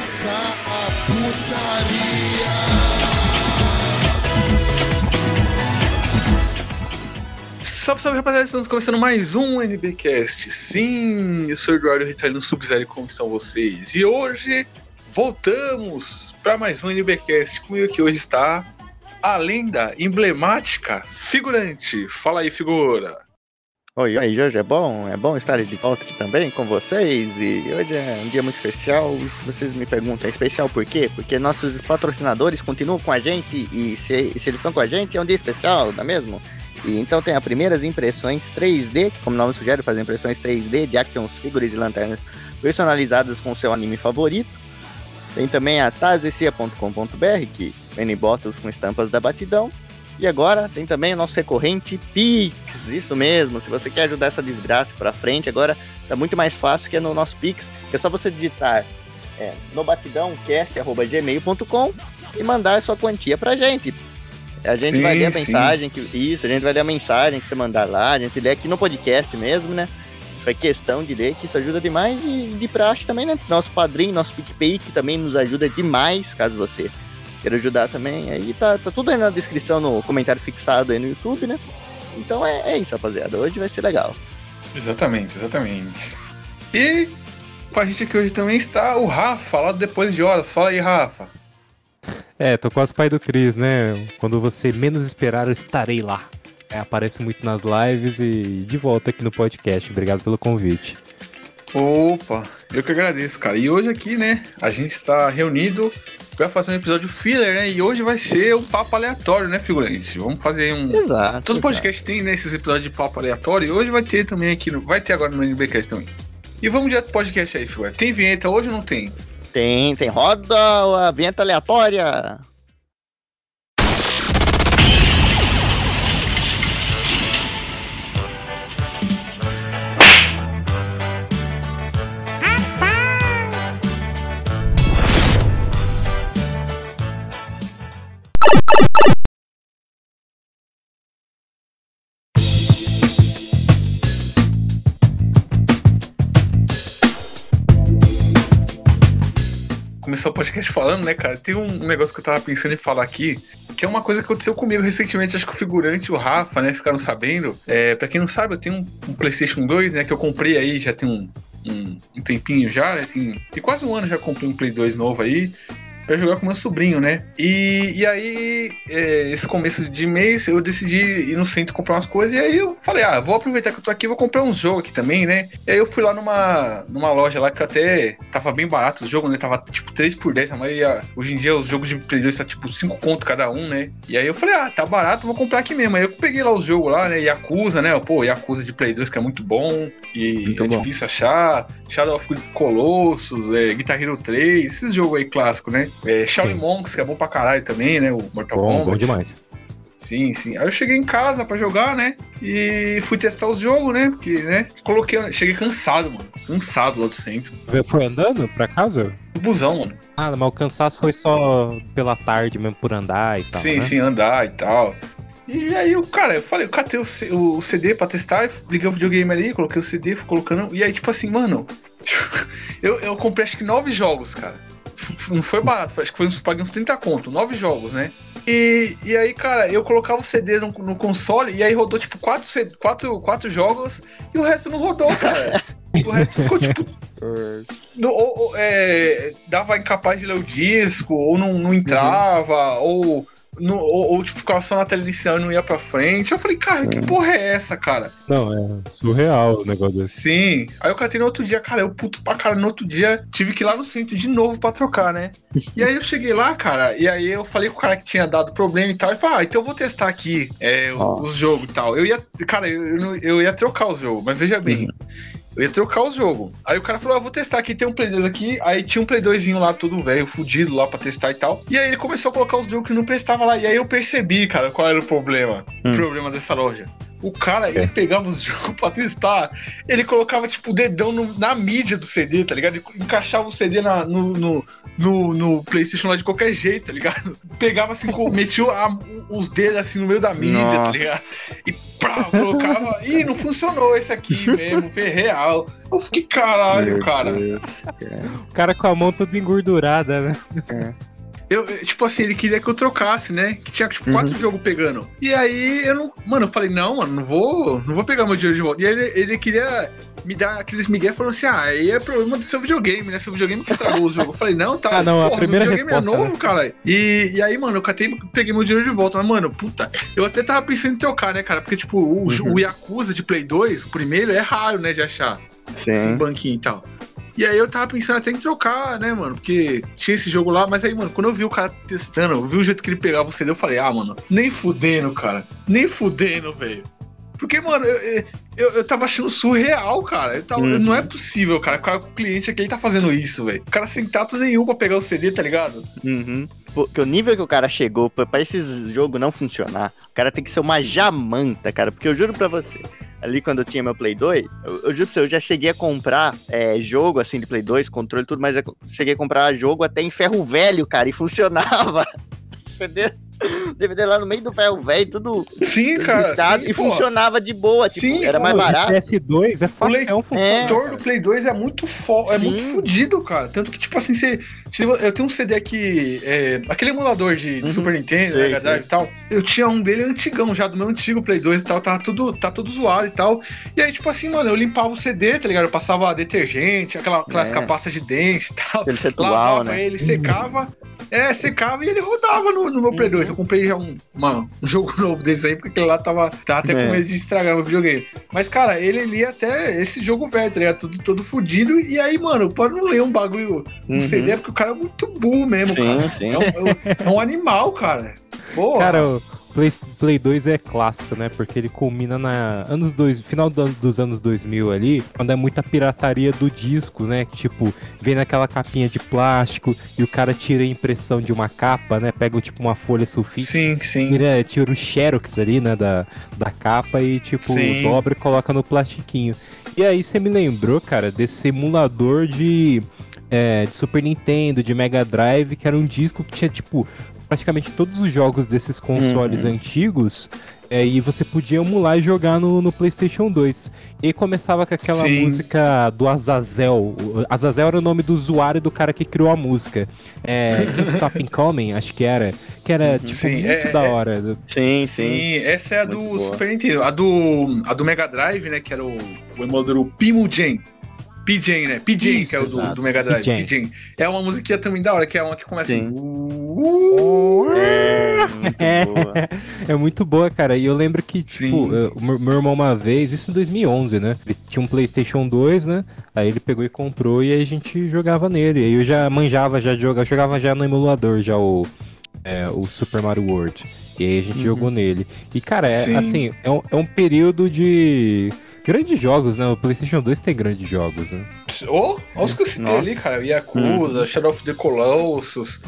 começar a putaria. Salve, salve rapaziada, estamos começando mais um NBcast. Sim, eu sou Eduardo Ritalino Sub-Zero, como estão vocês? E hoje voltamos para mais um NBcast. Comigo aqui hoje está a lenda emblemática figurante. Fala aí, figura. Oi, oi, Jorge, é bom? É bom estar de volta aqui também com vocês e hoje é um dia muito especial. Vocês me perguntam, é especial por quê? Porque nossos patrocinadores continuam com a gente e se, se eles estão com a gente é um dia especial, não é mesmo? E então tem as primeiras impressões 3D, que como o nome sugere, faz impressões 3D de actions, figuras e lanternas personalizadas com o seu anime favorito. Tem também a tazecia.com.br, que vende bottles com estampas da batidão. E agora tem também o nosso recorrente Pix, isso mesmo. Se você quer ajudar essa desgraça para frente, agora tá muito mais fácil que é no nosso Pix. É só você digitar é, no batidãocast.gmail.com e mandar a sua quantia pra gente. A gente Sim, vai ler a sim. mensagem que isso, a gente vai ler a mensagem que você mandar lá, a gente lê aqui no podcast mesmo, né? Foi questão de ler, que isso ajuda demais e de praxe também, né? Nosso padrinho, nosso PicPay, que também nos ajuda demais, caso você queira ajudar também. Aí tá, tá tudo aí na descrição, no comentário fixado aí no YouTube, né? Então é, é isso, rapaziada. Hoje vai ser legal. Exatamente, exatamente. E com a gente aqui hoje também está o Rafa, lá do depois de horas. Fala aí, Rafa. É, tô quase pai do Cris, né? Quando você menos esperar, eu estarei lá. É, aparece muito nas lives e de volta aqui no podcast. Obrigado pelo convite. Opa, eu que agradeço, cara. E hoje aqui, né, a gente está reunido para fazer um episódio filler, né? E hoje vai ser um papo aleatório, né, figurante? Vamos fazer um. Exato. Todo podcast tem né, esses episódios de papo aleatório e hoje vai ter também aqui, no... vai ter agora no NBcast também. E vamos direto pro podcast aí, figurante. Tem vinheta hoje ou não tem? Tem, tem. Roda a vinheta aleatória. Começar o podcast falando, né, cara? Tem um negócio que eu tava pensando em falar aqui, que é uma coisa que aconteceu comigo recentemente. Acho que o figurante e o Rafa, né, ficaram sabendo. É, pra quem não sabe, eu tenho um, um PlayStation 2, né, que eu comprei aí já tem um, um, um tempinho já, né? Tem, tem quase um ano já comprei um Play 2 novo aí. Pra jogar com meu sobrinho, né? E, e aí, é, esse começo de mês, eu decidi ir no centro comprar umas coisas. E aí eu falei, ah, vou aproveitar que eu tô aqui, vou comprar uns jogos aqui também, né? E aí eu fui lá numa, numa loja lá que até tava bem barato os jogos, né? Tava tipo 3 por 10. A maioria, hoje em dia, os jogos de Play 2 tá tipo 5 conto cada um, né? E aí eu falei, ah, tá barato, vou comprar aqui mesmo. Aí eu peguei lá os jogos lá, né? Yakuza, né? Pô, Yakuza de Play 2 que é muito bom. E Muito é bom. difícil achar. Shadow of Colossus, é, Guitar Hero 3, esses jogos aí clássicos, né? É, Shaolin. Monks, que é bom pra caralho também, né? O Mortal Bom, Kombat. bom demais. Sim, sim. Aí eu cheguei em casa pra jogar, né? E fui testar os jogos, né? Porque, né? Coloquei. Cheguei cansado, mano. Cansado lá do centro. Foi andando pra casa? Do busão, mano. Ah, mas o cansaço foi só pela tarde mesmo por andar e tal. sim, né? sim, andar e tal. E aí, eu, cara, eu falei, eu catei o, o CD pra testar, liguei o videogame ali, coloquei o CD, fui colocando. E aí, tipo assim, mano, eu, eu comprei acho que nove jogos, cara. Não foi barato, acho que foi uns, paguei uns 30 conto, nove jogos, né? E, e aí, cara, eu colocava o CD no, no console e aí rodou tipo quatro, quatro, quatro jogos e o resto não rodou, cara. O resto ficou tipo. no- ou- ou, é, dava incapaz de ler o disco, ou não, não entrava, ou, no- ou, ou, tipo, ficava só na tela inicial e não ia pra frente. Eu falei, cara, que porra é essa, cara? Não, é surreal o negócio desse. Sim. Aí eu catei no outro dia, cara, eu puto pra cara. No outro dia, tive que ir lá no centro de novo pra trocar, né? E aí eu cheguei lá, cara, e aí eu falei com o cara que tinha dado problema e tal. Ele falou, ah, então eu vou testar aqui é, o- Ó. os jogos e tal. Eu ia, cara, eu, eu eu ia trocar os jogos, mas veja bem. Eu ia trocar os jogos. Aí o cara falou: ah, vou testar aqui, tem um Play 2 aqui. Aí tinha um Play 2 lá, todo velho, fudido lá pra testar e tal. E aí ele começou a colocar os jogos que não prestava lá. E aí eu percebi, cara, qual era o problema. Hum. O problema dessa loja. O cara, ele pegava os jogos pra testar, ele colocava, tipo, o dedão no- na mídia do CD, tá ligado? Ele encaixava o CD na- no, no, no, no PlayStation lá de qualquer jeito, tá ligado? Pegava assim, com- metia a- os dedos assim no meio da mídia, tá Nossa. ligado? E pá, colocava ih, não funcionou esse aqui mesmo, foi real. Eu fiquei, caralho, Meu cara. Deus. O cara com a mão toda engordurada, né? Eu, eu, tipo assim, ele queria que eu trocasse, né? Que tinha, tipo, quatro jogos pegando. E aí, eu não... Mano, eu falei, não, mano, não vou, não vou pegar meu dinheiro de volta. E aí, ele, ele queria me dar aqueles migué falando assim, ah, aí é problema do seu videogame, né? Seu videogame que estragou o jogo. Eu falei, não, tá, Ah, não, a porra, primeira meu videogame resposta, é novo, cara. E, e aí, mano, eu catei, peguei meu dinheiro de volta. Mas, mano, puta, eu até tava pensando em trocar, né, cara? Porque, tipo, o, Uhum. o Yakuza de Play 2, o primeiro, é raro, né, de achar esse Sim. banquinho e tal. E aí eu tava pensando até em trocar, né, mano? Porque tinha esse jogo lá, mas aí, mano, quando eu vi o cara testando, eu vi o jeito que ele pegava o CD, eu falei, ah, mano, nem fudendo, cara. Nem fudendo, velho. Porque, mano, eu, eu, eu tava achando surreal, cara. Eu tava- Uhum. Não é possível, cara. O cara, o cliente aqui, ele tá fazendo isso, velho. O cara sem tato nenhum pra pegar o CD, tá ligado? Uhum. Porque o nível que o cara chegou pra, pra esse jogo não funcionar, o cara tem que ser uma jamanta, cara. Porque eu juro pra você, ali quando eu tinha meu Play 2, eu, juro eu já cheguei a comprar é, jogo assim de Play 2, controle tudo, mas eu cheguei a comprar jogo até em ferro velho, cara, e funcionava. CD, DVD lá no meio do ferro velho, tudo Sim, cara. sim, e pô. funcionava de boa, tipo, Sim, era mais barato. PS2 é fácil, O É. motor do Play 2 é muito fo é muito fodido, cara. Tanto que, tipo assim, você, se eu tenho um CD aqui, é, aquele emulador de, de Uhum. Super Nintendo, Sei, Mega Drive sei. e tal. Eu tinha um dele antigão já, do meu antigo Play 2 e tal, tava tudo, tá tudo zoado e tal. E aí, tipo assim, mano, eu limpava o CD, tá ligado? Eu passava detergente, aquela clássica É. pasta de dente e tal. Ele Lavava né? ele, secava. É, secava e ele rodava no, no meu Play Uhum. 2. Eu comprei já um, uma- um jogo novo desse aí, porque aquele lá tava, tava até É. com medo de estragar meu videogame. Mas, cara, ele lia até esse jogo velho, tá ligado? Tudo, todo fudido. E aí, mano, pode não ler um bagulho, um Uhum. CD, porque o cara é muito burro mesmo, cara. Sim, sim. É um, é um- é animal, cara. Porra. Cara, o Play, Play 2 é clássico, né? Porque ele culmina na anos dois, final do- dos anos 2000 ali, quando é muita pirataria do disco, né? Tipo, vem naquela capinha de plástico e o cara tira a impressão de uma capa, né? Pega tipo uma folha sulfite, sim, sim. tira, tira o xerox ali, né? Da, da capa e, tipo, Sim. dobra e coloca no plastiquinho. E aí você me lembrou, cara, desse emulador de, é, de Super Nintendo, de Mega Drive, que era um disco que tinha, tipo, praticamente todos os jogos desses consoles Uhum. antigos. é, e você podia emular e jogar no, no PlayStation 2. E começava com aquela Sim. música do Azazel. O Azazel era o nome do usuário do cara que criou a música. É, Stop Coming, acho que era. Que era, tipo, Sim, muito é- da é- hora. Sim, sim. Sim, essa é a do Muito boa. Super Nintendo. A do, a do Mega Drive, né? Que era o, o emulador o Pimogen. PJ, né? PJ, Isso, que é o do, do Mega Drive. PJ. PJ. É uma musiquinha também da hora, que é uma que começa Sim. assim. "Uh, É, muito É. boa. É muito boa, cara. E eu lembro que, tipo, Sim. o meu irmão uma vez, isso em 2011, né? Ele tinha um PlayStation 2, né? Aí ele pegou e comprou e aí a gente jogava nele. Aí eu já manjava, já jogava, jogava já no emulador, já o, é, o Super Mario World. E aí a gente Uhum. jogou nele. E, cara, é, Sim. assim, é um, é um período de grandes jogos, né? O PlayStation 2 tem grandes jogos, né? Oh, olha os que eu citei Nossa. ali, cara. Yakuza, Shadow of the Colossus.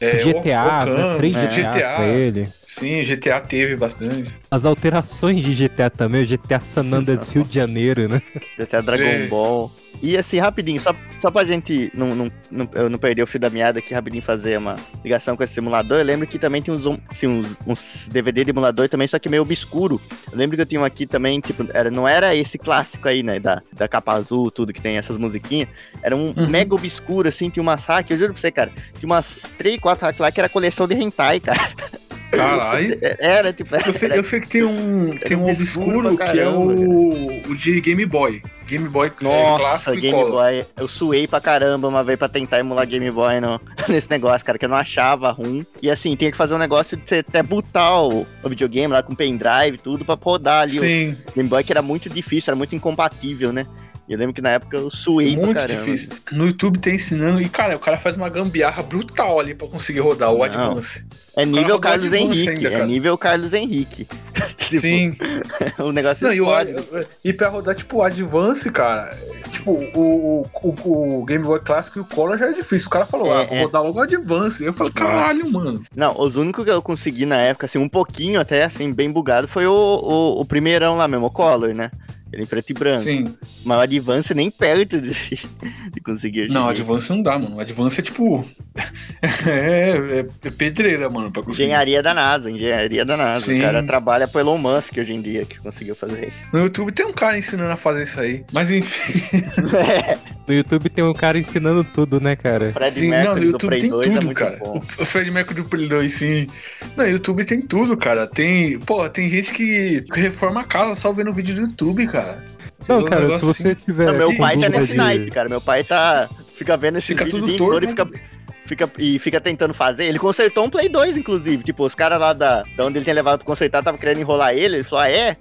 É, GTA, Okan, né? Três é. GTA, pra ele. Sim, GTA teve bastante. As alterações de GTA também, o GTA San Andreas Rio de Janeiro, né? Até Dragon É. Ball. E assim, rapidinho, só, só pra gente não, não, não, eu não perder o fio da meada aqui, rapidinho fazer uma ligação com esse simulador. Eu lembro que também tem uns, assim, uns, uns DVD de emulador também, só que meio obscuro. Eu lembro que eu tinha um aqui também, tipo, era, não era esse clássico aí, né? Da, da capa azul, tudo que tem essas musiquinhas. Era um Uhum. mega obscuro, assim, tinha umas hack, eu juro pra você, cara. Tinha umas 3, 4 hack lá que era coleção de hentai, cara. Caralho. Era, tipo, Eu sei, era, eu sei que tem um, tem um obscuro que é o, o de Game Boy. Game Boy é, Nossa, clássico e Game cola. Boy. Eu suei pra caramba uma vez pra tentar emular Game Boy no, nesse negócio, cara, que eu não achava ruim. E assim, tinha que fazer um negócio de você até botar o, o videogame lá com pendrive e tudo pra rodar ali Sim, o Game Boy, que era muito difícil, era muito incompatível, né? E eu lembro que na época eu suei muito pra caramba. difícil. No YouTube tem ensinando e, cara, o cara faz uma gambiarra brutal ali pra conseguir rodar o Não. Advance. É nível rodou Carlos Henrique, ainda, é nível Carlos Henrique. Tipo, Sim. o negócio Não, e, o, explode. e pra rodar, tipo, o Advance, cara, é, tipo, o, o, o, o Game Boy Clássico e o Color já é difícil. O cara falou, É, ah, vou é. rodar logo o Advance. Eu falei, caralho, mano. Não, os únicos que eu consegui na época, assim, um pouquinho até, assim, bem bugado, foi o, o, o primeirão lá mesmo, o Color, né? Ele é em preto e branco. Sim. Mas o Advance nem perto de, de conseguir. Não, dia. Advance não dá, mano. Advance é tipo. é, é- é pedreira, mano, pra conseguir. Engenharia da NASA, engenharia da NASA. Sim. O cara trabalha pro Elon Musk hoje em dia que conseguiu fazer isso. No YouTube tem um cara ensinando a fazer isso aí. Mas enfim. No YouTube tem um cara ensinando tudo, né, cara? Fred sim, não, Mercury no do YouTube tem 2 é tudo, muito cara. bom. O Fred Mercury do Play 2, sim. No YouTube tem tudo, cara. Tem. Pô, tem gente que reforma a casa só vendo vídeo do YouTube, cara. Você Não, cara, se você assim. tiver. Não, meu pai tá nesse de- naipe, cara. Meu pai tá. Fica vendo esse Fica vídeo tudo o torto, e fica, fica, e fica tentando fazer. Ele consertou um Play 2, inclusive. Tipo, os caras lá da, da onde ele tinha levado pra consertar tava querendo enrolar ele. Ele falou, ah, é?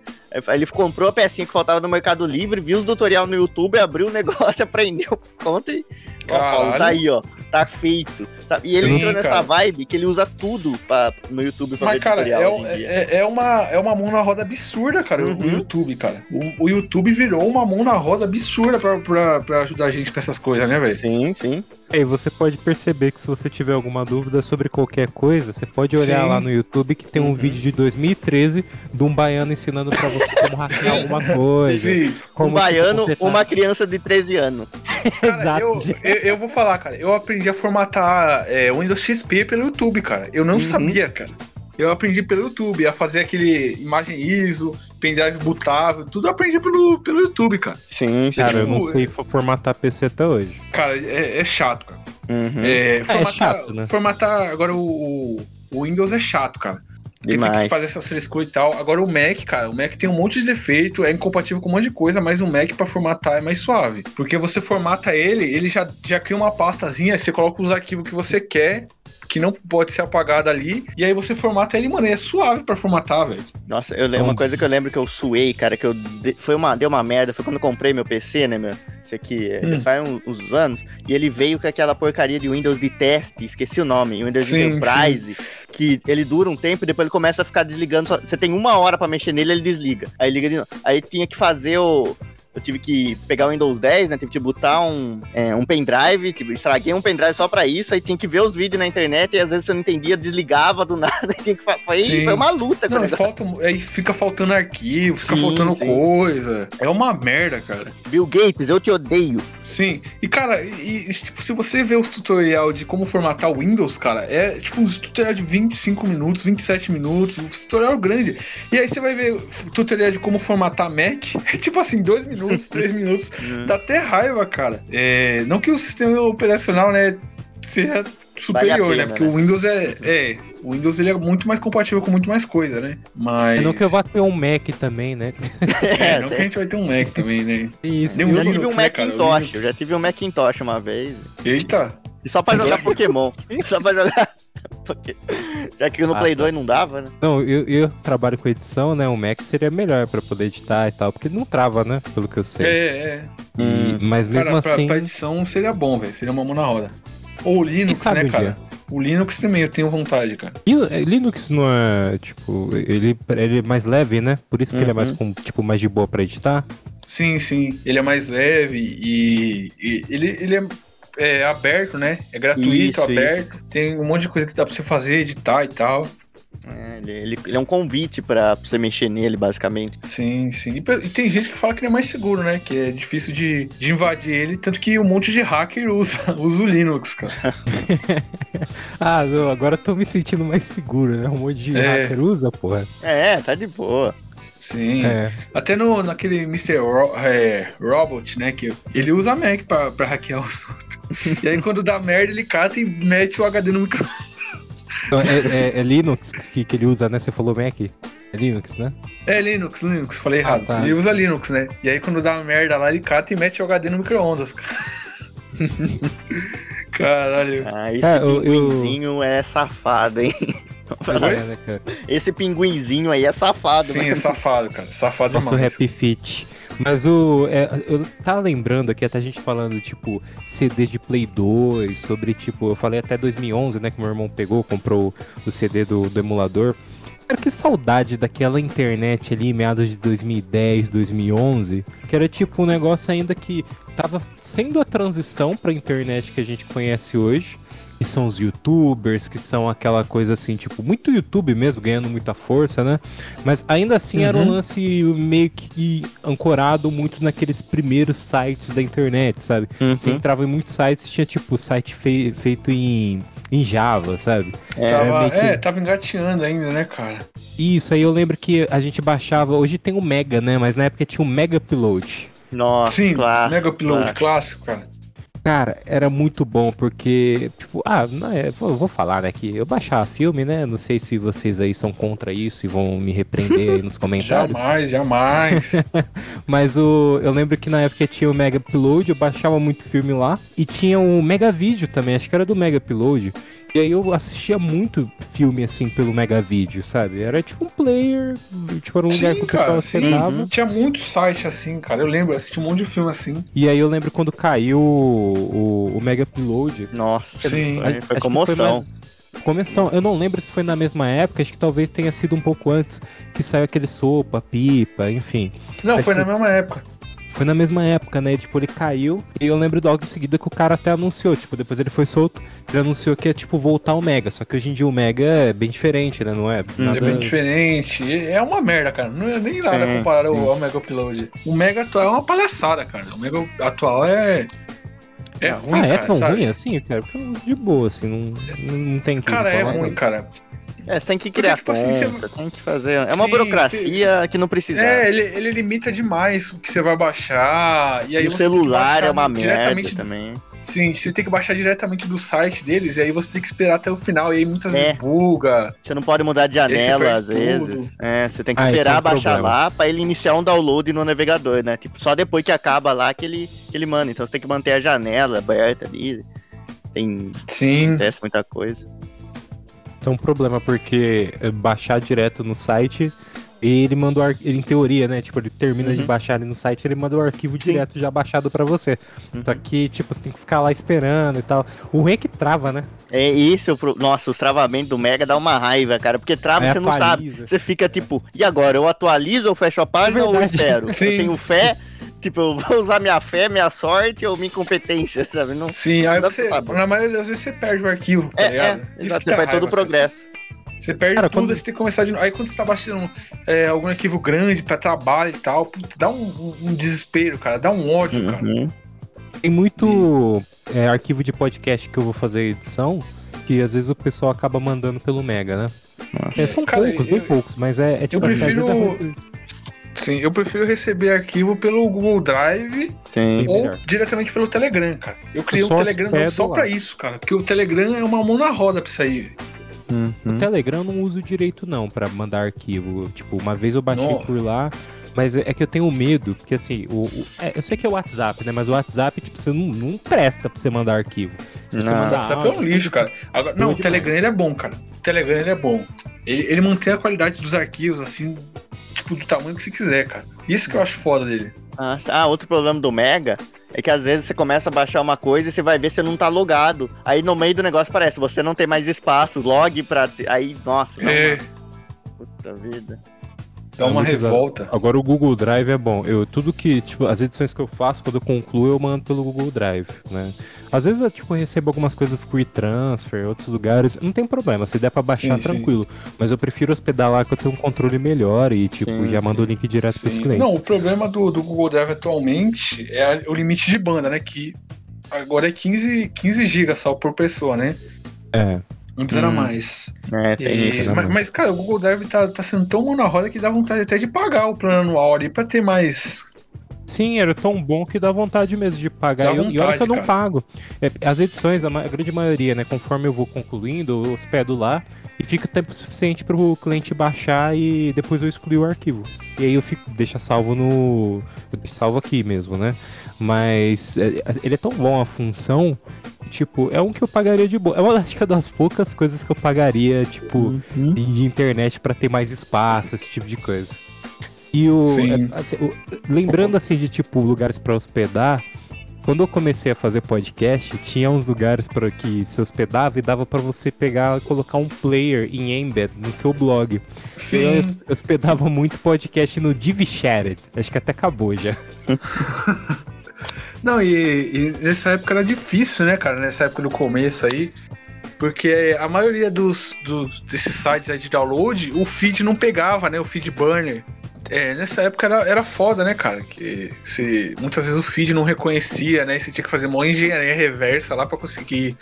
Aí ele comprou a pecinha que faltava no Mercado Livre, viu os tutorial no YouTube, abriu o negócio, aprendeu conta e. Ó, Paulo, tá Caralho. aí, ó. Tá feito. sabe? E ele Sim, entrou nessa cara. vibe que ele usa tudo pra, no YouTube pra Mas, ver cara, tutorial é, é, é uma, é uma mão na roda absurda, cara, o- o Uhum. YouTube, cara. O, o YouTube virou uma mão na roda absurda pra, pra, pra ajudar a gente com essas coisas, né, velho? Sim, sim. E você pode perceber que se você tiver alguma dúvida sobre qualquer coisa, você pode olhar Sim. lá no YouTube que tem um Uhum. vídeo de 2013 de um baiano ensinando pra você como hackear alguma coisa. Sim, como, um baiano, uma criança de 13 anos. cara, Exato. eu, eu, eu vou falar, cara, eu aprendi a formatar é, o Windows XP pelo YouTube, cara. Eu não Uhum. sabia, cara. Eu aprendi pelo YouTube, a fazer aquele imagem ISO, pendrive bootável, tudo eu aprendi pelo, pelo YouTube, cara. Sim, sim. Cara, eu não tipo, sei for- formatar PC até hoje. Cara, é, é chato, cara. Uhum. É, formatar, chato, né? formatar agora o, o- Windows é chato, cara. Porque tem que fazer essas frescuras e tal. Agora o Mac, cara, o Mac tem um monte de defeito, é incompatível com um monte de coisa, mas o Mac pra formatar é mais suave. Porque você formata ele, ele já, já cria uma pastazinha, você coloca os arquivos que você quer, que não pode ser apagado ali, e aí você formata ele, mano, e é suave pra formatar, velho. Nossa, eu lembro, uma coisa que eu lembro que eu suei, cara, que eu de- foi uma, deu uma merda, foi quando eu comprei meu PC, né, meu? Isso aqui é, Hum. faz uns, uns anos, e ele veio com aquela porcaria de Windows de teste, esqueci o nome, Windows Sim, Enterprise, que ele dura um tempo e depois ele começa a ficar desligando, só- você tem uma hora pra mexer nele, ele desliga, aí liga de novo. Aí tinha que fazer o... Eu tive que pegar o Windows 10, né? Tive que botar um, é, um pendrive, tipo, estraguei um pendrive só pra isso, aí tinha que ver os vídeos na internet e às vezes eu não entendia, desligava do nada, tinha que foi, Sim. foi uma luta Não, falta, aí fica faltando arquivo, fica Sim, faltando sim. coisa. É uma merda, cara. Bill Gates, eu te odeio. Sim, e cara, e, tipo, se você vê os tutorial de como formatar o Windows, cara, é tipo uns tutorial de 25 minutos, 27 minutos, um tutorial grande. E aí você vai ver tutorial de como formatar Mac, é tipo assim, 2 minutos, 3 minutos, dá até raiva, cara. É, não que o sistema operacional, né, seja superior, pena, né, porque né? o Windows é, é, o Windows ele é muito mais compatível com muito mais coisa, né, mas... É não que eu vá ter um Mac também, né? É, não que a gente vai ter um Mac também, né. Isso. Nem Eu já tive um né? O Macintosh, eu já tive um Macintosh uma vez. Eita, só pra jogar Pokémon. só pra jogar. Já que no Ah, Play tá. 2 não dava, né? Não, eu, eu trabalho com edição, né? O Mac seria melhor pra poder editar e tal, porque não trava, né? Pelo que eu sei. é, é. E- mas mesmo Cara, pra, assim. pra edição seria bom, velho. Seria uma mão na roda. Ou o Linux, né, cara? dia? O Linux também, eu tenho vontade, cara. E o- é, Linux não é, tipo, ele, ele é mais leve, né? Por isso que ele é mais, Uhum. com, tipo, mais de boa pra editar. Sim, sim. Ele é mais leve e, e ele, ele é, é aberto, né? É gratuito, Isso, aberto. Tem um monte de coisa que dá pra você fazer, editar e tal. É, ele, ele- ele é um convite pra pra você mexer nele, basicamente. Sim, sim. E, e tem gente que fala que ele é mais seguro, né? Que é difícil de, de invadir ele. Tanto que um monte de hacker usa, usa o Linux, cara. Ah, não, agora eu tô me sentindo mais seguro, né? Um monte de É. hacker usa, porra. É, tá de boa. Sim. É. Até no, naquele Mr. Ro- é, Robot, né? Que ele usa Mac pra, pra hackear os outros. E aí quando dá merda, ele cata e mete o HD no micro. Então, é, é- é Linux que, que ele usa, né? Você falou Mac? É Linux, né? É Linux, Linux, falei errado. tá. Ele usa Linux, né? E aí quando dá merda lá, ele cata e mete o HD no micro-ondas. Caralho. Ah, esse É, eu- eu- pinguinzinho é safado, hein? É, né? Esse pinguinzinho aí é safado, Sim, né? é safado, cara. Safado Nosso demais. Happy Fit. Mas o. é, eu tava lembrando aqui, até a gente falando, tipo, CD de Play 2, sobre, tipo, eu falei até 2011, né, que meu irmão pegou, comprou o CD do, do emulador. Cara, que saudade daquela internet ali, meados de 2010, 2011, que era tipo um negócio ainda que tava sendo a transição pra internet que a gente conhece hoje. que são os youtubers, que são aquela coisa assim, tipo, muito YouTube mesmo, ganhando muita força, né? Mas ainda assim era um Uhum. lance meio que ancorado muito naqueles primeiros sites da internet, sabe? Você Uhum. entrava em muitos sites, tinha tipo site fei- feito em, em Java, sabe? É, tava, meio que- é, tava engateando ainda, né, cara? Isso, aí eu lembro que a gente baixava, hoje tem o Mega, né? Mas na época tinha o Mega Upload. Nossa, Sim, clássico, Mega Upload, clássico. clássico, cara. Cara, era muito bom, porque, tipo, ah, não é, vou, vou falar, né, que eu baixava filme, né, não sei se vocês aí são contra isso e vão me repreender aí nos comentários, Jamais, jamais. mas o, eu lembro que na época tinha o Mega Upload, eu baixava muito filme lá, e tinha o Mega Vídeo também, acho que era do Mega Upload, e aí eu assistia muito filme, assim, pelo Mega Vídeo, sabe, era tipo um player, tipo, era um lugar que sim, o pessoal sim. sentava, Tinha muitos sites assim, cara. Eu lembro, eu assisti um monte de filme assim. e aí eu lembro quando caiu o, o, o Mega Upload, Nossa, Sim. foi, Acho foi que comoção. Começou, eu não lembro se foi na mesma época, acho que talvez tenha sido um pouco antes que saiu aquele sopa, pipa, enfim. Não, Mas foi foi- na mesma época. Foi na mesma época, né? Tipo, ele caiu e eu lembro logo em seguida que o cara até anunciou, tipo, depois ele foi solto, ele anunciou que ia, tipo, voltar o Mega. Só que hoje em dia o Mega é bem diferente, né? Não é? Nada... É bem diferente. É uma merda, cara. Não é nem nada Sim, comparado ao, sim. ao Mega Upload. O Mega atual é uma palhaçada, cara. O Mega atual é. É ruim, ah, é cara. tão sabe? ruim assim, cara? Porque eu- de boa, assim, não, não tem que. Cara, é ruim, nada. cara. É, você tem que criar tipo assim, você- conta, tem que fazer. É uma Sim, burocracia que não precisa. É, ele, ele limita demais o que você vai baixar. E aí o você tem que celular baixar é uma merda também. Sim, você tem que baixar diretamente do site deles, e aí você tem que esperar até o final, e aí muitas É. vezes buga. Você não pode mudar de você janela às vezes. tudo. É, você tem que Ah, esse esperar é um baixar problema. lá pra ele iniciar um download no navegador, né? Tipo, só depois que acaba lá que ele, que ele manda. Então você tem que manter a janela aberta ali. Tem Sim. acontece muita coisa. Então, um problema, porque é, baixar direto no site, ele manda o ar... ele, em teoria, né? Tipo, ele termina de Uhum. baixar ali no site, ele manda o arquivo Sim. direto já baixado pra você. Uhum. Só que, tipo, você tem que ficar lá esperando e tal. O ruim é que trava, né? É isso, nossa, os travamentos do Mega dá uma raiva, cara, porque trava Aí você não sabe. atualiza. Você fica tipo, e agora? Eu atualizo ou fecho a página É ou eu espero? Sim. Eu tenho fé, tipo, eu vou usar minha fé, minha sorte ou minha incompetência, sabe? Não... Sim, aí Dá você, na maioria das vezes você perde o arquivo, tá É, é, ligado? exato, que você faz todo o cara. progresso. Você perde Cara, tudo, quando- aí você tem que começar de novo. Aí quando você tá baixando é, algum arquivo grande pra trabalho e tal, dá um, um- um desespero, cara, dá um ódio, cara. Uhum. Tem muito é, arquivo de podcast que eu vou fazer edição, que às vezes o pessoal acaba mandando pelo Mega, né? É, são Cara, poucos, bem eu- poucos, mas é, é tipo assim, às prefiro- vezes é ruim. Sim, eu prefiro receber arquivo pelo Google Drive Sim. ou melhor. diretamente pelo Telegram, cara. Eu criei um Telegram só pra isso, cara. Porque o Telegram é uma mão na roda pra isso aí. Uhum. O Telegram eu não uso direito não pra mandar arquivo. Tipo, uma vez eu baixei Nossa. por lá, mas é que eu tenho medo, porque assim, o, o- é, eu sei que é o WhatsApp, né? Mas o WhatsApp, tipo, você não, não presta pra você mandar arquivo. Se você Não. O WhatsApp é um lixo, cara. Agora, não, o Telegram ele é bom, cara. O Telegram ele é bom. Ele, ele mantém a qualidade dos arquivos, assim, tipo, do tamanho que você quiser, cara. Isso que eu acho foda dele. Ah, ah, outro problema do Mega é que às vezes você começa a baixar uma coisa e você vai ver se você não tá logado. Aí no meio do negócio parece, você não tem mais espaço, log pra. Aí, nossa, dá É, puta vida. Dá É uma revolta. Agora o Google Drive é bom. Eu tudo que, tipo, as edições que eu faço, quando eu concluo, eu mando pelo Google Drive, né? Às vezes eu, tipo, recebo algumas coisas por transfer, outros lugares, não tem problema, se der pra baixar, Sim, sim. tranquilo. Mas eu prefiro hospedar lá que eu tenho um controle melhor e, tipo, Sim, já sim. mando o link direto pros Sim. clientes. Não, o problema do, do Google Drive atualmente é o limite de banda, né? Que agora é 15, 15 GB só por pessoa, né? É. Antes era Hum. mais. É, tem E- isso. né, mas, mas, cara, o Google Drive tá, tá sendo tão mão na roda que dá vontade até de pagar o plano anual ali pra ter mais. Sim, era tão bom que dá vontade mesmo de pagar. Dá E eu- e olha que eu não vontade, pago. É, as edições, a, ma- a grande maioria, né? Conforme eu vou concluindo, eu hospedo lá e fica tempo suficiente para o cliente baixar e depois eu excluir o arquivo. E aí eu fico, deixa salvo no. salvo aqui mesmo, né? Mas é, ele é tão bom a função. Tipo, é um que eu pagaria de boa. É uma acho que é das poucas coisas que eu pagaria, tipo, Uhum. de internet pra ter mais espaço, esse tipo de coisa. E o, Sim. é, assim, o- lembrando assim de tipo lugares pra hospedar, quando eu comecei a fazer podcast, tinha uns lugares para que se hospedava e dava pra você pegar e colocar um player em embed no seu blog. Eu Sim. hospedava muito podcast no DivShared. Acho que até acabou já. Não, e, e nessa época era difícil, né, cara? Nessa época do começo aí. Porque a maioria dos, dos desses sites aí de download, o feed não pegava, né? O feed burner. É, nessa época era, era foda, né, cara? Que se, muitas vezes o feed não reconhecia, né? E você tinha que fazer uma engenharia reversa lá pra conseguir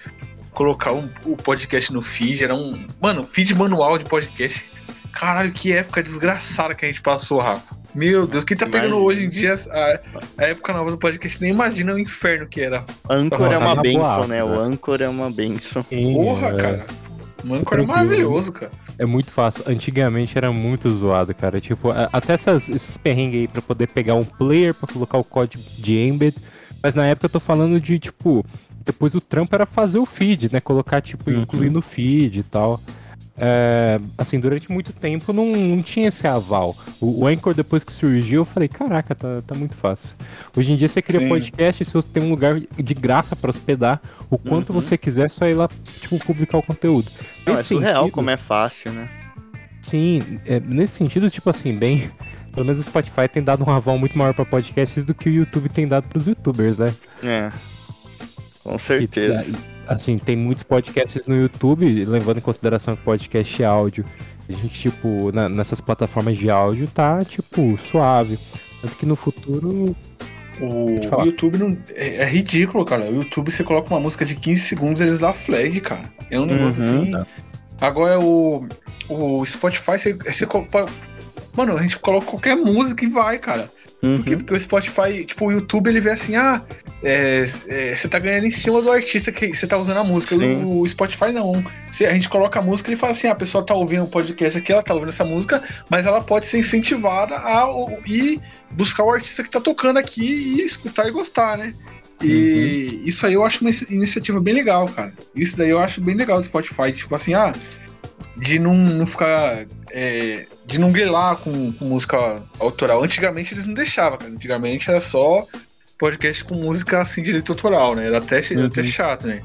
colocar um- o podcast no feed. Era um. Mano, feed manual de podcast. Caralho, que época desgraçada que a gente passou, Rafa. Meu Deus, quem tá pegando hoje em dia a, a época nova do podcast nem imagina o inferno que era. Anchor é uma benção, né? O né? Anchor é uma benção. Porra, é, cara. Mano, era Tranquilo. maravilhoso, cara. É muito fácil. Antigamente era muito zoado, cara. Tipo, até essas, esses perrengues aí pra poder pegar um player pra colocar o código de embed. Mas na época eu tô falando de, tipo, depois o trampo era fazer o feed, né? Colocar, tipo, Uhum. incluir no feed e tal. É, assim, durante muito tempo não, não tinha esse aval. O, o Anchor, depois que surgiu, eu falei, caraca, tá, tá muito fácil. Hoje em dia você cria Sim. podcast se você tem um lugar de graça pra hospedar o quanto Uhum. você quiser, é só ir lá, tipo, publicar o conteúdo. Não, é Nesse surreal sentido- como é fácil, né? Sim, é, nesse sentido, tipo assim, bem. Pelo menos o Spotify tem dado um aval muito maior pra podcasts do que o YouTube tem dado pros youtubers, né? É. Com certeza. e, assim, tem muitos podcasts no YouTube, levando em consideração que podcast é áudio. A gente, tipo, na- nessas plataformas de áudio tá, tipo, suave. Tanto que no futuro. O, YouTube não, é, é ridículo, cara. O YouTube você coloca uma música de 15 segundos eles dá flag, cara. É um negócio Uhum. assim. Agora o, o Spotify, você, você Mano, a gente coloca qualquer música e vai, cara. Por quê? Uhum. Porque o Spotify, tipo, o YouTube ele vê assim, ah, é, é, você tá ganhando em cima do artista que você tá usando a música. O, o Spotify não. Se a gente coloca a música, ele fala assim, ah, a pessoa tá ouvindo o podcast aqui, ela tá ouvindo essa música, mas ela pode ser incentivada a ir buscar o artista que tá tocando aqui e escutar e gostar, né? E isso aí eu acho uma inici- iniciativa bem legal, cara. Isso daí eu acho bem legal do Spotify. Tipo assim, ah, de não, não ficar. é, de não grilar com, com música autoral. Antigamente eles não deixavam, cara. Antigamente era só podcast com música assim, direito autoral, né? Era até, era até Uhum. chato, né?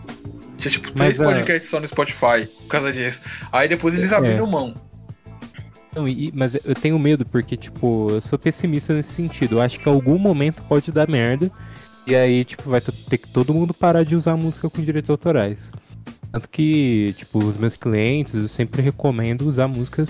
Tinha tipo três Mas, é- podcasts só no Spotify por causa disso. Aí depois eles É. abriram mão. Não, e- mas eu tenho medo, porque, tipo, eu sou pessimista nesse sentido. Eu acho que em algum momento pode dar merda. E aí, tipo, vai ter que todo mundo parar de usar música com direitos autorais. Tanto que, tipo, os meus clientes, eu sempre recomendo usar música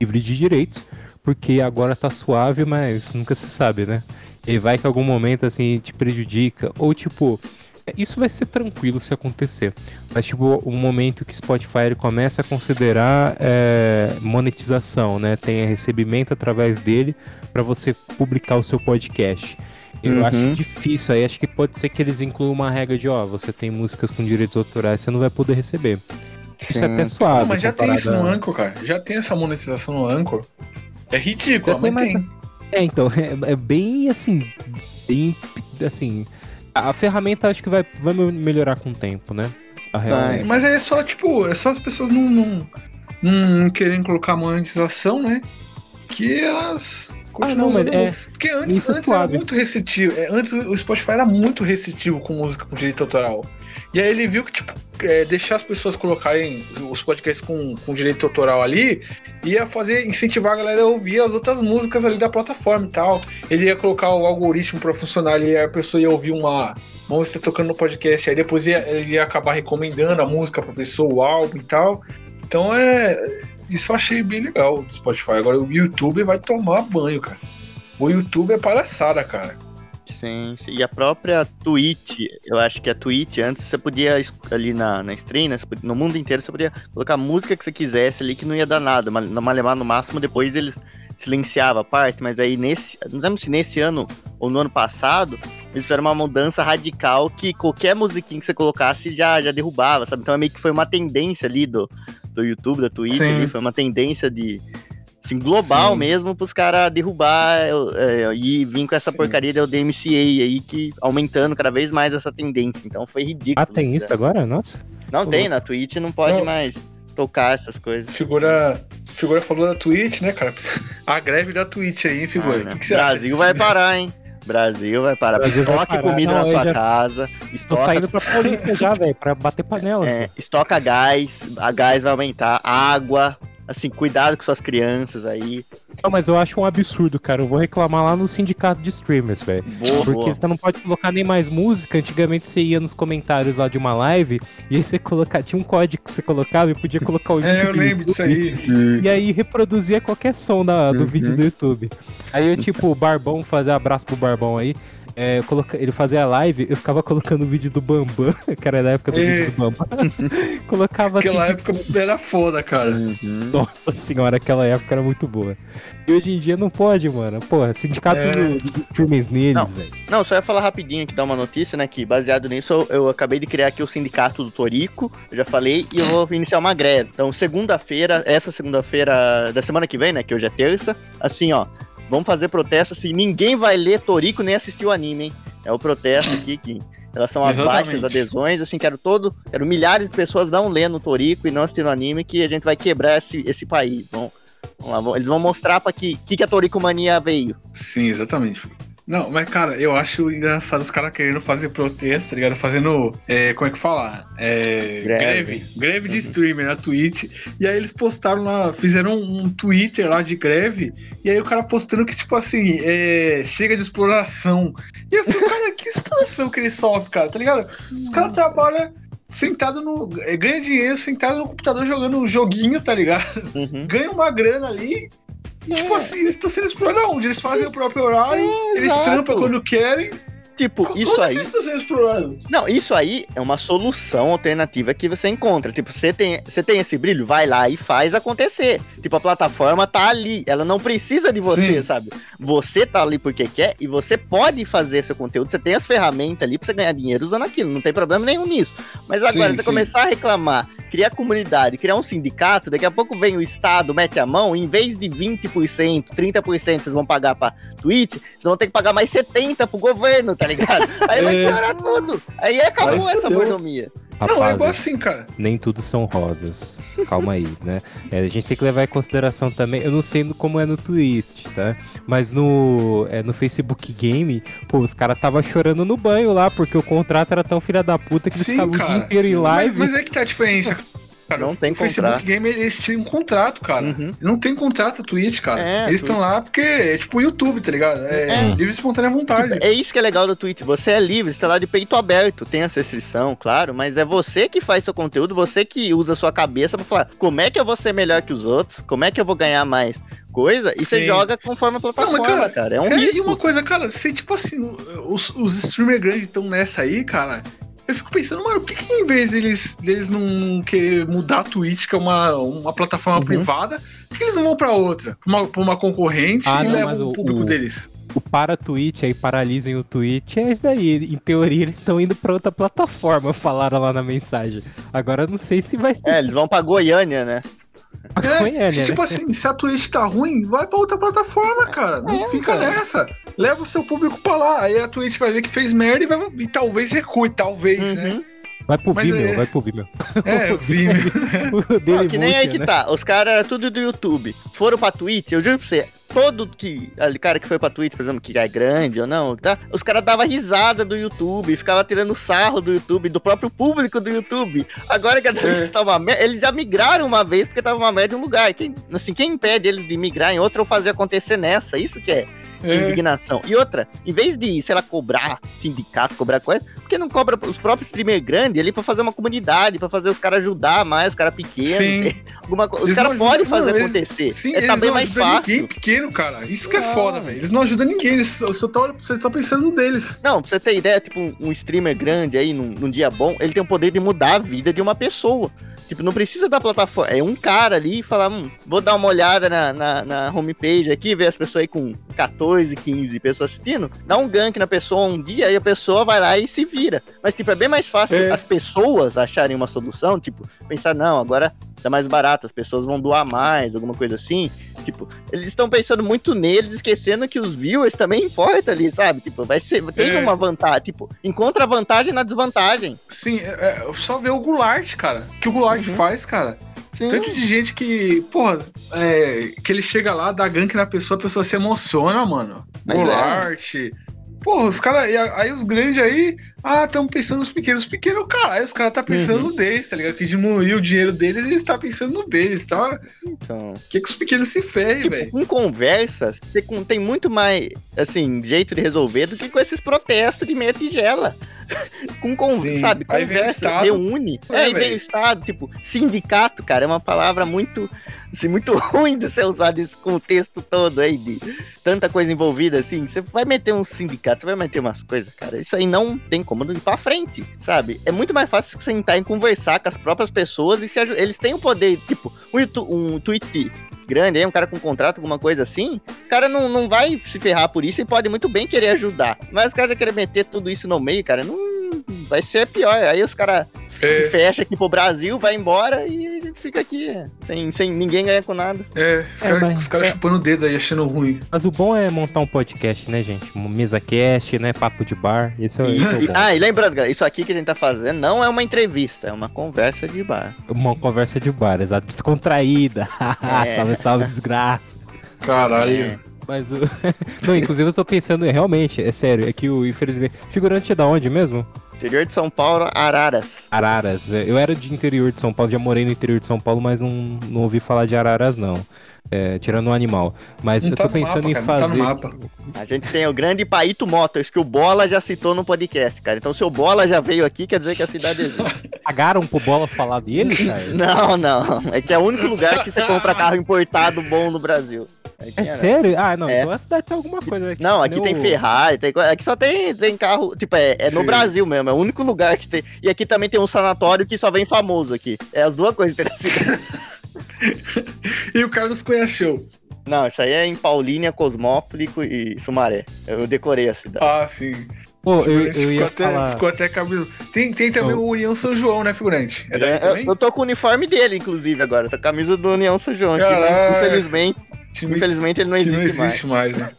livre de direitos. Porque agora tá suave, mas nunca se sabe, né? E vai que algum momento, assim, te prejudica. Ou, tipo, é, isso vai ser tranquilo se acontecer. Mas, tipo, um momento que o Spotify começa a considerar é, monetização, né? Tem recebimento através dele para você publicar o seu podcast. Eu Uhum. acho difícil aí, acho que pode ser que eles incluam uma regra de, ó, você tem músicas com direitos autorais, você não vai poder receber. Isso é Sim. até suave. Não, mas já tem isso no Anchor, cara. Já tem essa monetização no Anchor. É ridículo, Já mas tem, tem. É, então, é, é bem assim, bem, assim, a, a ferramenta acho que vai, vai melhorar com o tempo, né? A real. Sim, mas é só, tipo, é só as pessoas não, não, não querem colocar monetização, né? Que elas continuam Ah, não, mas é- Porque antes, antes era muito receptivo. é, Antes o Spotify era muito receptivo com música com direito autoral. E aí ele viu que, tipo, é, deixar as pessoas colocarem os podcasts com, com direito autoral ali ia fazer, incentivar a galera a ouvir as outras músicas ali da plataforma e tal. Ele ia colocar o algoritmo pra funcionar e a pessoa ia ouvir uma, uma música tocando no podcast, aí depois ia, ele ia acabar recomendando a música pra pessoa, o álbum e tal. Então é. Isso eu achei bem legal do Spotify. Agora o YouTube vai tomar banho, cara. O YouTube é palhaçada, cara. Sim, sim. E a própria Twitch, eu acho que a Twitch, antes você podia, ali na, na stream, né, no mundo inteiro, você podia colocar a música que você quisesse ali, que não ia dar nada, mas Malemar, no máximo, depois eles silenciava a parte, mas aí nesse, não lembro se nesse ano ou no ano passado, eles fizeram uma mudança radical que qualquer musiquinha que você colocasse já, já derrubava, sabe? Então é meio que foi uma tendência ali do, do YouTube, da ali, foi uma tendência de, assim, global Sim. mesmo pros caras derrubar é, e vir com essa Sim. porcaria da DMCA aí, que aumentando cada vez mais essa tendência. Então foi ridículo. Ah, tem né? isso agora? Nossa. Não tem, na Twitch não pode Não. mais tocar essas coisas. Figura. Figura falou da Twitch, né, cara? A greve da Twitch aí, hein, figura? Ah, O né? que, que você acha? Brasil vai parar, hein? Brasil vai parar. Brasil vai Estoque parar. comida Não, na sua já- casa. Tô Estoca, saindo pra Paulista já, velho, pra bater panela. é, estoca gás. A gás vai aumentar. Água. Assim, cuidado com suas crianças aí. Não, mas eu acho um absurdo, cara. Eu vou reclamar lá no sindicato de streamers, velho. Porque boa. você não pode colocar nem mais música. Antigamente você ia nos comentários lá de uma live e aí você coloca... tinha um código que você colocava e podia colocar o link É, eu lembro disso YouTube. aí. E aí reproduzia qualquer som da, do Uhum. vídeo do YouTube. Aí eu, tipo, o Barbão, fazer abraço pro Barbão aí. É, coloca- ele fazia live, eu ficava colocando o vídeo do Bambam, que era da época do É. vídeo do Bambam. Colocava assim, Aquela época era foda, cara. Uhum. nossa senhora, aquela época era muito boa. E hoje em dia não pode, mano. Pô, sindicato É. dos streamers neles, Não. velho. Não, só ia falar rapidinho aqui, dar uma notícia, né? Que baseado nisso, eu, eu acabei de criar aqui o sindicato do Torico, eu já falei, e eu vou iniciar uma greve. Então, segunda-feira, essa segunda-feira da semana que vem, né? Que hoje é terça, assim, ó. Vamos fazer protesto assim, ninguém vai ler Torico nem assistir o anime, hein? É o protesto aqui que. Em relação às Exatamente. baixas adesões, assim, quero todo. Quero milhares de pessoas não lendo Torico e não assistindo anime, que a gente vai quebrar esse, esse país. Vamos, vamos lá, eles vão mostrar pra que, que, que a Torico Mania veio. Sim, exatamente. Não, mas cara, eu acho engraçado os caras querendo fazer protesto, tá ligado? Fazendo. é, como é que fala? É, Greve. greve. Greve de streamer na Twitch. E aí eles postaram lá, fizeram um Twitter lá de greve. E aí o cara postando que, tipo assim, é, chega de exploração. E eu fico, cara, que exploração que ele sofre, cara, tá ligado? Os caras trabalham sentado no. é, ganha dinheiro sentado no computador jogando um joguinho, tá ligado? Uhum. ganha uma grana ali. E, tipo assim, eles estão sendo explorados onde? Eles fazem o próprio horário, eles exato. trampam quando querem. Tipo, isso aí. eles? Não, isso aí é uma solução alternativa que você encontra. Tipo, você tem, você tem esse brilho, vai lá e faz acontecer. Tipo, a plataforma tá ali, ela não precisa de você, Sim. sabe? Você tá ali porque quer e você pode fazer seu conteúdo, você tem as ferramentas ali pra você ganhar dinheiro usando aquilo, não tem problema nenhum nisso. Mas agora, Sim, você sim. começar a reclamar, criar comunidade, criar um sindicato, daqui a pouco vem o Estado, mete a mão, em vez de 20%, 30% vocês vão pagar pra Twitch, vocês vão ter que pagar mais 70% pro governo, tá ligado? Aí vai É. piorar tudo. Aí acabou essa fudeu. Mordomia. não, é igual Rapazes, assim, cara. nem tudo são rosas. Calma aí, né? É, a gente tem que levar em consideração também. Eu não sei como é no Twitch, tá? Mas no, é, no Facebook Game, pô, os caras tava chorando no banho lá, porque o contrato era tão filha da puta que eles Sim, ficavam o dia inteiro em Mas, live. mas é que tá a diferença. Cara, Não tem o Facebook contrato. Game, eles têm um contrato, cara. Uhum. Não tem contrato a Twitch, cara. É, eles estão lá porque é tipo o YouTube, tá ligado? É, É. livre e espontânea vontade. Tipo, é isso que é legal do Twitch. Você é livre, você tá lá de peito aberto. Tem essa restrição, claro, mas é você que faz seu conteúdo, você que usa sua cabeça pra falar como é que eu vou ser melhor que os outros, como é que eu vou ganhar mais coisa, e você joga conforme a plataforma, cara, cara, É um É, e risco. uma coisa, cara, se tipo assim, os, os streamers grandes estão nessa aí, cara. Eu fico pensando, mano, por que, que em vez deles, deles não querer mudar a Twitch, que é uma, uma plataforma Uhum. privada, por que eles não vão pra outra? Pra uma, pra uma concorrente Ah, e não, levam o público o- deles? O para Twitch, aí paralisem o Twitch, é isso daí. Em teoria, eles estão indo pra outra plataforma, falaram lá na mensagem. Agora eu não sei se vai ser. É, eles vão pra Goiânia, né? É, se, né? tipo assim, se a Twitch tá ruim, vai pra outra plataforma, cara. Não É, fica cara. nessa. Leva o seu público pra lá. Aí a Twitch vai ver que fez merda e, vai, e talvez recue, talvez, né? Uhum. Vai pro Mas Vimeo, é- vai pro Vimeo. É, Vimeo. O Não, dele que nem aí que né? tá. Os caras era tudo do YouTube. Foram pra Twitch, eu juro pra você. Todo que. Ali, cara que foi pra Twitch, por exemplo, que é grande ou não, tá? Os caras davam risada do YouTube, ficava tirando sarro do YouTube, do próprio público do YouTube. Agora que a Twitch tá uma merda, eles já migraram uma vez porque tava uma merda em um lugar. Quem, assim, quem impede eles de migrar em outro ou fazer acontecer nessa? Isso que é É. indignação. E outra, em vez de, sei lá, cobrar sindicato, cobrar coisa, por que não cobra os próprios streamers grandes ali pra fazer uma comunidade, pra fazer os caras ajudar mais, os caras pequenos? Sim. Alguma. Os caras podem fazer eles- acontecer. Sim, é, eles tá bem não mais fácil. ninguém pequeno, cara. Isso que é Não. foda, velho. Eles não ajudam ninguém. Eles só, tá, você tá pensando deles. Não, pra você ter ideia, tipo, um, um streamer grande aí, num, num dia bom, ele tem o poder de mudar a vida de uma pessoa. Tipo, não precisa da plataforma. É um cara ali e falar, hum, vou dar uma olhada na, na, na homepage aqui, ver as pessoas aí com 14, 15 pessoas assistindo, dá um gank na pessoa um dia e a pessoa vai lá e se vira. Mas, tipo, é bem mais fácil É. as pessoas acharem uma solução, tipo, pensar, não, agora tá mais barato, as pessoas vão doar mais, alguma coisa assim. Tipo, eles estão pensando muito neles, esquecendo que os viewers também importam ali, sabe? Tipo, vai ser, tem É. uma vantagem, tipo, encontra a vantagem na desvantagem. Sim, é, é só ver o Goulart, cara. O que o Goulart Uhum. faz, cara. Sim. Tanto de gente que, porra, é, que ele chega lá, dá gank na pessoa, a pessoa se emociona, mano. Mas é. Porra, os caras. Aí os grandes aí. Ah, estamos pensando nos pequenos. Os pequenos, caralho, os caras tá pensando Uhum. no deles, tá ligado? Que diminuiu o dinheiro deles e eles tá pensando no deles, tá? Então. Que que os pequenos se ferem, Tipo, velho? com conversas, tem muito mais, assim, jeito de resolver do que com esses protestos de meia tigela. com, con Sim. sabe, Aí conversa, reúne. É, É, aí vem o Estado, tipo, sindicato, cara, é uma palavra muito, assim, muito ruim de ser usada nesse contexto todo aí, de tanta coisa envolvida, assim. Você vai meter um sindicato, você vai meter umas coisas, cara, isso aí não tem como ir pra frente, sabe? É muito mais fácil sentar e conversar com as próprias pessoas e se eles têm o poder, tipo, um, um tweet grande aí, um cara com contrato, alguma coisa assim, o cara não, não vai se ferrar por isso e pode muito bem querer ajudar. Mas os caras já querem meter tudo isso no meio, cara, não vai ser pior. Aí os caras se É, fecham aqui pro Brasil, vai embora e fica aqui, sem, sem ninguém ganhar com nada. é, os caras mas- os caras é. chupando o dedo aí, achando ruim. Mas o bom é montar um podcast, né, gente? Mesa cast, né? Papo de bar. Esse é, esse é o E- bom. ah, e lembrando, galera, isso aqui que a gente tá fazendo não é uma entrevista, é uma conversa de bar. Uma conversa de bar, exato. Descontraída. É. salve, salve, desgraça. Caralho. É. Mas o. Não, inclusive eu tô pensando, realmente, é sério, é que o, infelizmente. Figurante é da onde mesmo? Interior de São Paulo, Araras. Araras. É, Eu era de interior de São Paulo, já morei no interior de São Paulo, mas não, não ouvi falar de Araras, não. É, tirando o animal. Mas Não eu tá tô pensando mapa, em cara, fazer. não tá. A gente tem o grande Paito Motors, que o Bola já citou no podcast, cara. Então se o Bola já veio aqui, quer dizer que a cidade existe. Pagaram pro bola falar dele, cara? Não, não. É que é o único lugar que você compra carro importado bom no Brasil. Aqui É Araras. sério? Ah, não. É. Então a cidade tem alguma coisa. né? Não, Tipo, aqui nem tem Ferrari, tem, aqui só tem, tem carro, tipo, é, é no. Brasil mesmo, é o único lugar que tem. E aqui também tem um sanatório que só vem famoso aqui. É as duas coisas que tem na cidade. E o Carlos Cunha Show. Não, isso aí é em Paulínia, Cosmópolis e Sumaré. Eu decorei a cidade. Ah, sim. Pô, eu, eu ia ficou, até, falar. ficou até cabelo. Tem, tem também Oh. o União São João, né, figurante? É daí É, eu, também? eu tô com o uniforme dele, inclusive, agora. Eu tô com a camisa do União São João mas Caralho. infelizmente, Time infelizmente ele não existe, não mais. existe mais, né?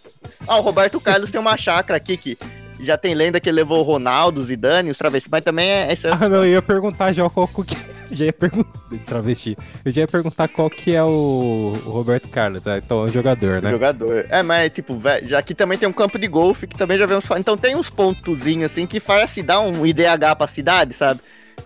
Ah, o Roberto Carlos tem uma chácara aqui que já tem lenda que ele levou o Ronaldo, Zidane, os travestis, mas também é, é Ah, não, eu ia perguntar já qual que. Já ia perguntar. Travesti. Eu já ia perguntar qual que é o, o Roberto Carlos. Ah, então é um jogador, né? jogador. É, mas tipo, velho, já aqui também tem um campo de golfe que também já vemos. Então tem uns pontozinhos assim que faz se dar um IDH pra cidade, sabe?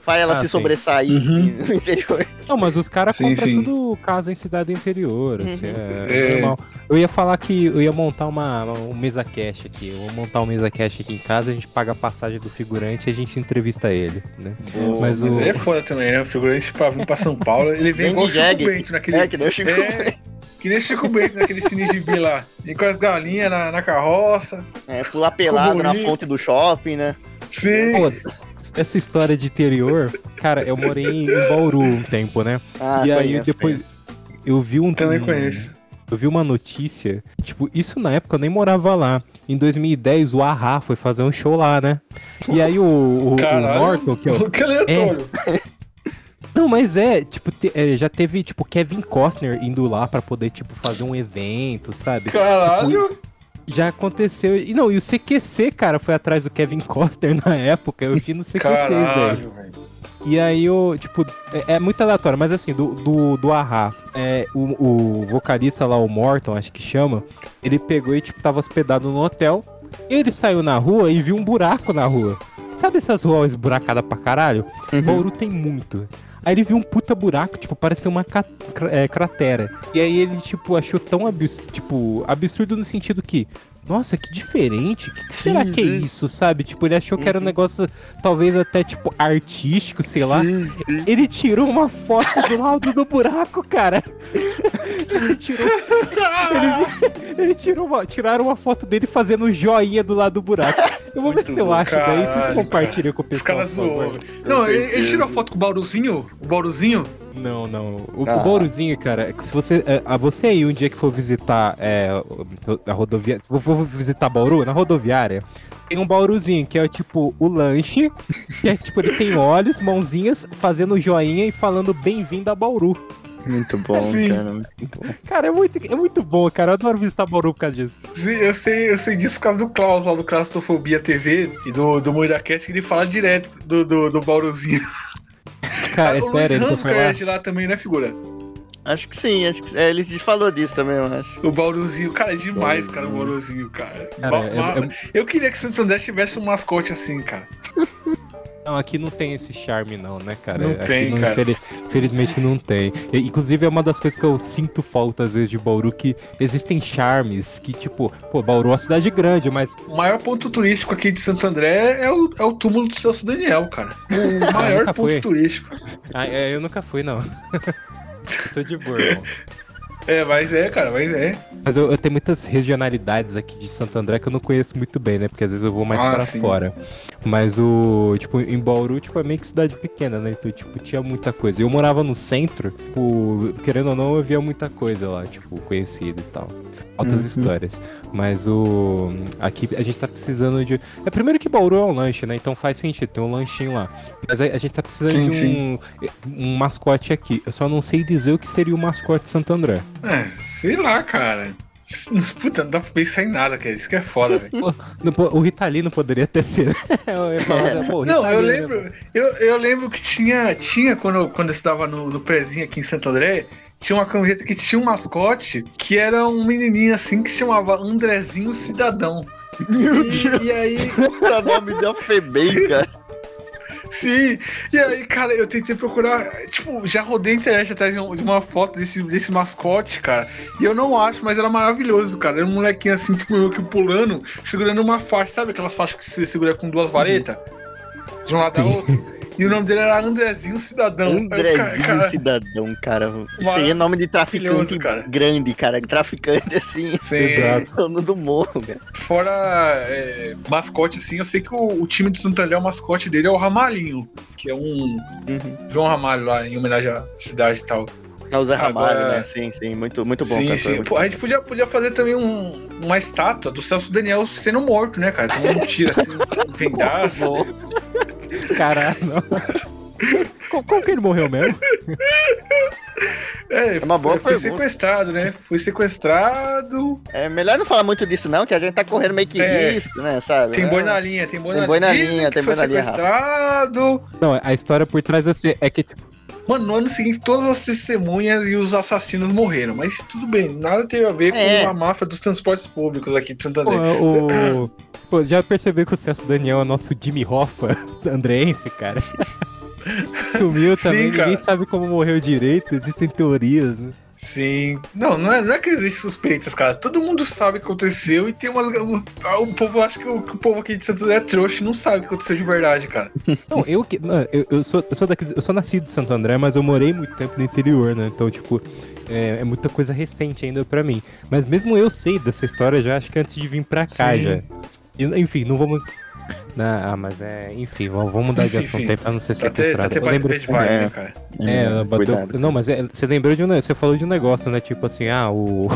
Faz ela Ah, se sim. sobressair Uhum. no interior. Não, mas os caras compram tudo casa em cidade interior, assim, Uhum. é, é É. normal. Eu ia falar que eu ia montar uma, um mesa cash aqui. Eu vou montar um mesa cash aqui em casa, a gente paga a passagem do figurante e a gente entrevista ele, né? Mas Mas o- aí é foda também, né? O figurante pra vir pra São Paulo, ele vem igual o Chico. Bento naquele. É, que nem o Chico. É, que nem Chico Bento naquele cine de lá. Vem com as galinhas na, na carroça. É, pular pelado na fonte do shopping, né? Sim. Pô, essa história de interior, cara, eu morei em Bauru um tempo, né? Ah, e aí conheço, depois eu vi um Também um- conheço. Eu vi uma notícia, tipo, isso na época eu nem morava lá. Em 2010 o Ahá foi fazer um show lá, né? E aí o, o, o Caralho. Morton, que é o, Que aleatório. Não, mas é, tipo, te- é, já teve, tipo, Kevin Costner indo lá pra poder, tipo, fazer um evento, sabe? Caralho. Já aconteceu. E não, e o CQC, cara, foi atrás do Kevin Costner na época. Eu vi no CQC, velho. Caralho, velho. E aí eu, tipo, é, é muito aleatório, mas assim, do, do, do Ahá, é, o, o vocalista lá, o Morton, acho que chama, ele pegou e, tipo, tava hospedado no hotel. Ele saiu na rua e viu um buraco na rua. Sabe essas ruas esburacadas pra caralho? Uhum. Bauru tem muito. Aí ele viu um puta buraco, tipo, parecia uma é, cratera. E aí ele, tipo, achou tão abs tipo, absurdo no sentido que, nossa, que diferente. O que, que será Sim, que é sim. isso, sabe? Tipo, ele achou que era um Uhum. negócio, talvez até, tipo, artístico, sei lá. Sim, sim. Ele tirou uma foto do lado do buraco, cara. Ele tirou. Ele, ele tirou uma, tiraram uma foto dele fazendo joinha do lado do buraco. Eu vou ver Muito se eu bom, acho daí, vocês compartilham com o Os pessoal. caras por favor. zoou. Não, ele, ele tirou foto com o Bauruzinho? O Bauruzinho? Não, não. O, Ah. o Bouruzinho, cara, se você. É, a você aí, um dia que for visitar é, a rodovia. Vou, vou visitar Bauru, na rodoviária. Tem um Bauruzinho, que é tipo o lanche. Que é tipo, ele tem olhos, mãozinhas, fazendo joinha e falando bem-vindo a Bauru. Muito bom, Sim. cara. Muito bom. Cara, é muito, é muito bom, cara. Eu adoro visitar Bauru por causa disso. Sim, eu sei, eu sei disso por causa do Klaus lá do Claustrofobia TV e do, do MoiraCast, que ele fala direto do, do, do Bauruzinho. Cara, é Ah, o Luiz sério, ele Hans é de lá também, né, figura? Acho que sim, acho que é, ele falou disso também, eu acho. O Bauruzinho, cara, é demais, cara, o Bauruzinho. Cara. Cara, Ba- é- é- Eu queria que Santo André tivesse um mascote assim, cara. Não, aqui não tem esse charme não, né, cara? Não Aqui tem, cara. infeli- Felizmente não tem. Inclusive é uma das coisas que eu sinto falta às vezes de Bauru, que existem charmes que, tipo, pô, Bauru é uma cidade grande, mas O maior ponto turístico aqui de Santo André é o, é o túmulo do Celso Daniel, cara. O maior nunca ponto fui. turístico. ah, é, eu nunca fui, não. Tô de boa, irmão. É, mas é, cara, mas é. Mas eu, eu tenho muitas regionalidades aqui de Santo André que eu não conheço muito bem, né? Porque às vezes eu vou mais Ah, para sim. fora. Mas o. Tipo, em Bauru, tipo, é meio que cidade pequena, né? Então, tipo, tinha muita coisa. Eu morava no centro, tipo, querendo ou não, eu via muita coisa lá, tipo, conhecida e tal. Altas Uhum. histórias. Mas o. Aqui a gente tá precisando de. É primeiro que Bauru é um lanche, né? Então faz sentido, tem um lanchinho lá. Mas a, a gente tá precisando Sim, de um, um mascote aqui. Eu só não sei dizer o que seria o mascote de Santo André. É, sei lá, cara. Puta, não dá pra pensar em nada, cara. Isso que é foda, velho. O Ritalino poderia ter sido. Eu falar, pô, Não, eu lembro. Eu, eu lembro que tinha. Tinha, quando, quando eu estava no, no prezinho aqui em Santo André, tinha uma camiseta que tinha um mascote que era um menininho assim que se chamava Andrezinho Cidadão. E, e aí, O nome da Febem, cara. sim, e aí, cara, eu tentei procurar. Tipo, já rodei a internet atrás de um- uma foto desse, desse mascote, cara. E eu não acho, mas era maravilhoso, cara. Era um molequinho assim, tipo, meio que pulando, segurando uma faixa. Sabe aquelas faixas que você segura com duas varetas? De um lado a Sim. outro. E o nome dele era Andrezinho Cidadão. Andrezinho cara, Cidadão, cara. Isso aí é nome de traficante cara. grande, cara. Traficante assim. Sim, Exato. Dono do morro, cara. fora é, mascote, assim, eu sei que o, o time do Santander, o mascote dele é o Ramalhinho, que é um Uhum. João Ramalho lá, em homenagem à cidade e tal. É o Zé Ramalho, Agora- né? Sim, sim. Muito, muito bom, sim, cantor, sim. muito Pô, a gente podia, podia fazer também um- uma estátua do Celso Daniel sendo morto, né, cara? Todo mundo tira assim, vendaça. Caralho, não. Como, como que ele morreu mesmo? É, É uma boa foi pergunta. sequestrado, né? Foi sequestrado. É melhor não falar muito disso, não, que a gente tá correndo meio que É. risco, né? Sabe? Tem É. boi na linha, tem boi na, Tem boi na linha, tem foi boi na linha, sequestrado. Não, a história por trás assim, é que, tipo, Mano, no ano seguinte, todas as testemunhas e os assassinos morreram. Mas tudo bem, nada teve a ver É. com a máfia dos transportes públicos aqui de pô, Santander. o. Pô, já percebeu que o Celso Daniel é nosso Jimmy Hoffa andreense, cara? Sumiu Sim, também, cara. ninguém sabe como morreu direito, existem teorias, né? Sim. Não, não é, não é que existem suspeitas, cara. Todo mundo sabe o que aconteceu e tem uma. O povo acha que o, que o povo aqui de Santander é trouxa e não sabe o que aconteceu de verdade, cara. Não, eu que. não, Eu, eu sou, eu, sou daqui, eu sou nascido de Santo André, mas eu morei muito tempo no interior, né? Então, tipo, é, é muita coisa recente ainda pra mim. Mas mesmo eu sei dessa história já, acho que antes de vir pra cá Sim. já. E, enfim, não vamos. Não, ah, mas é. Enfim, vamos, mudar de assunto aí pra não ser sequestrado. ter Eu lembro- bad vibe, É. né, cara? É, Hum, bateu- cuidado. Não, mas é- você lembrou de um. Você falou de um negócio, né? Tipo assim, ah, o.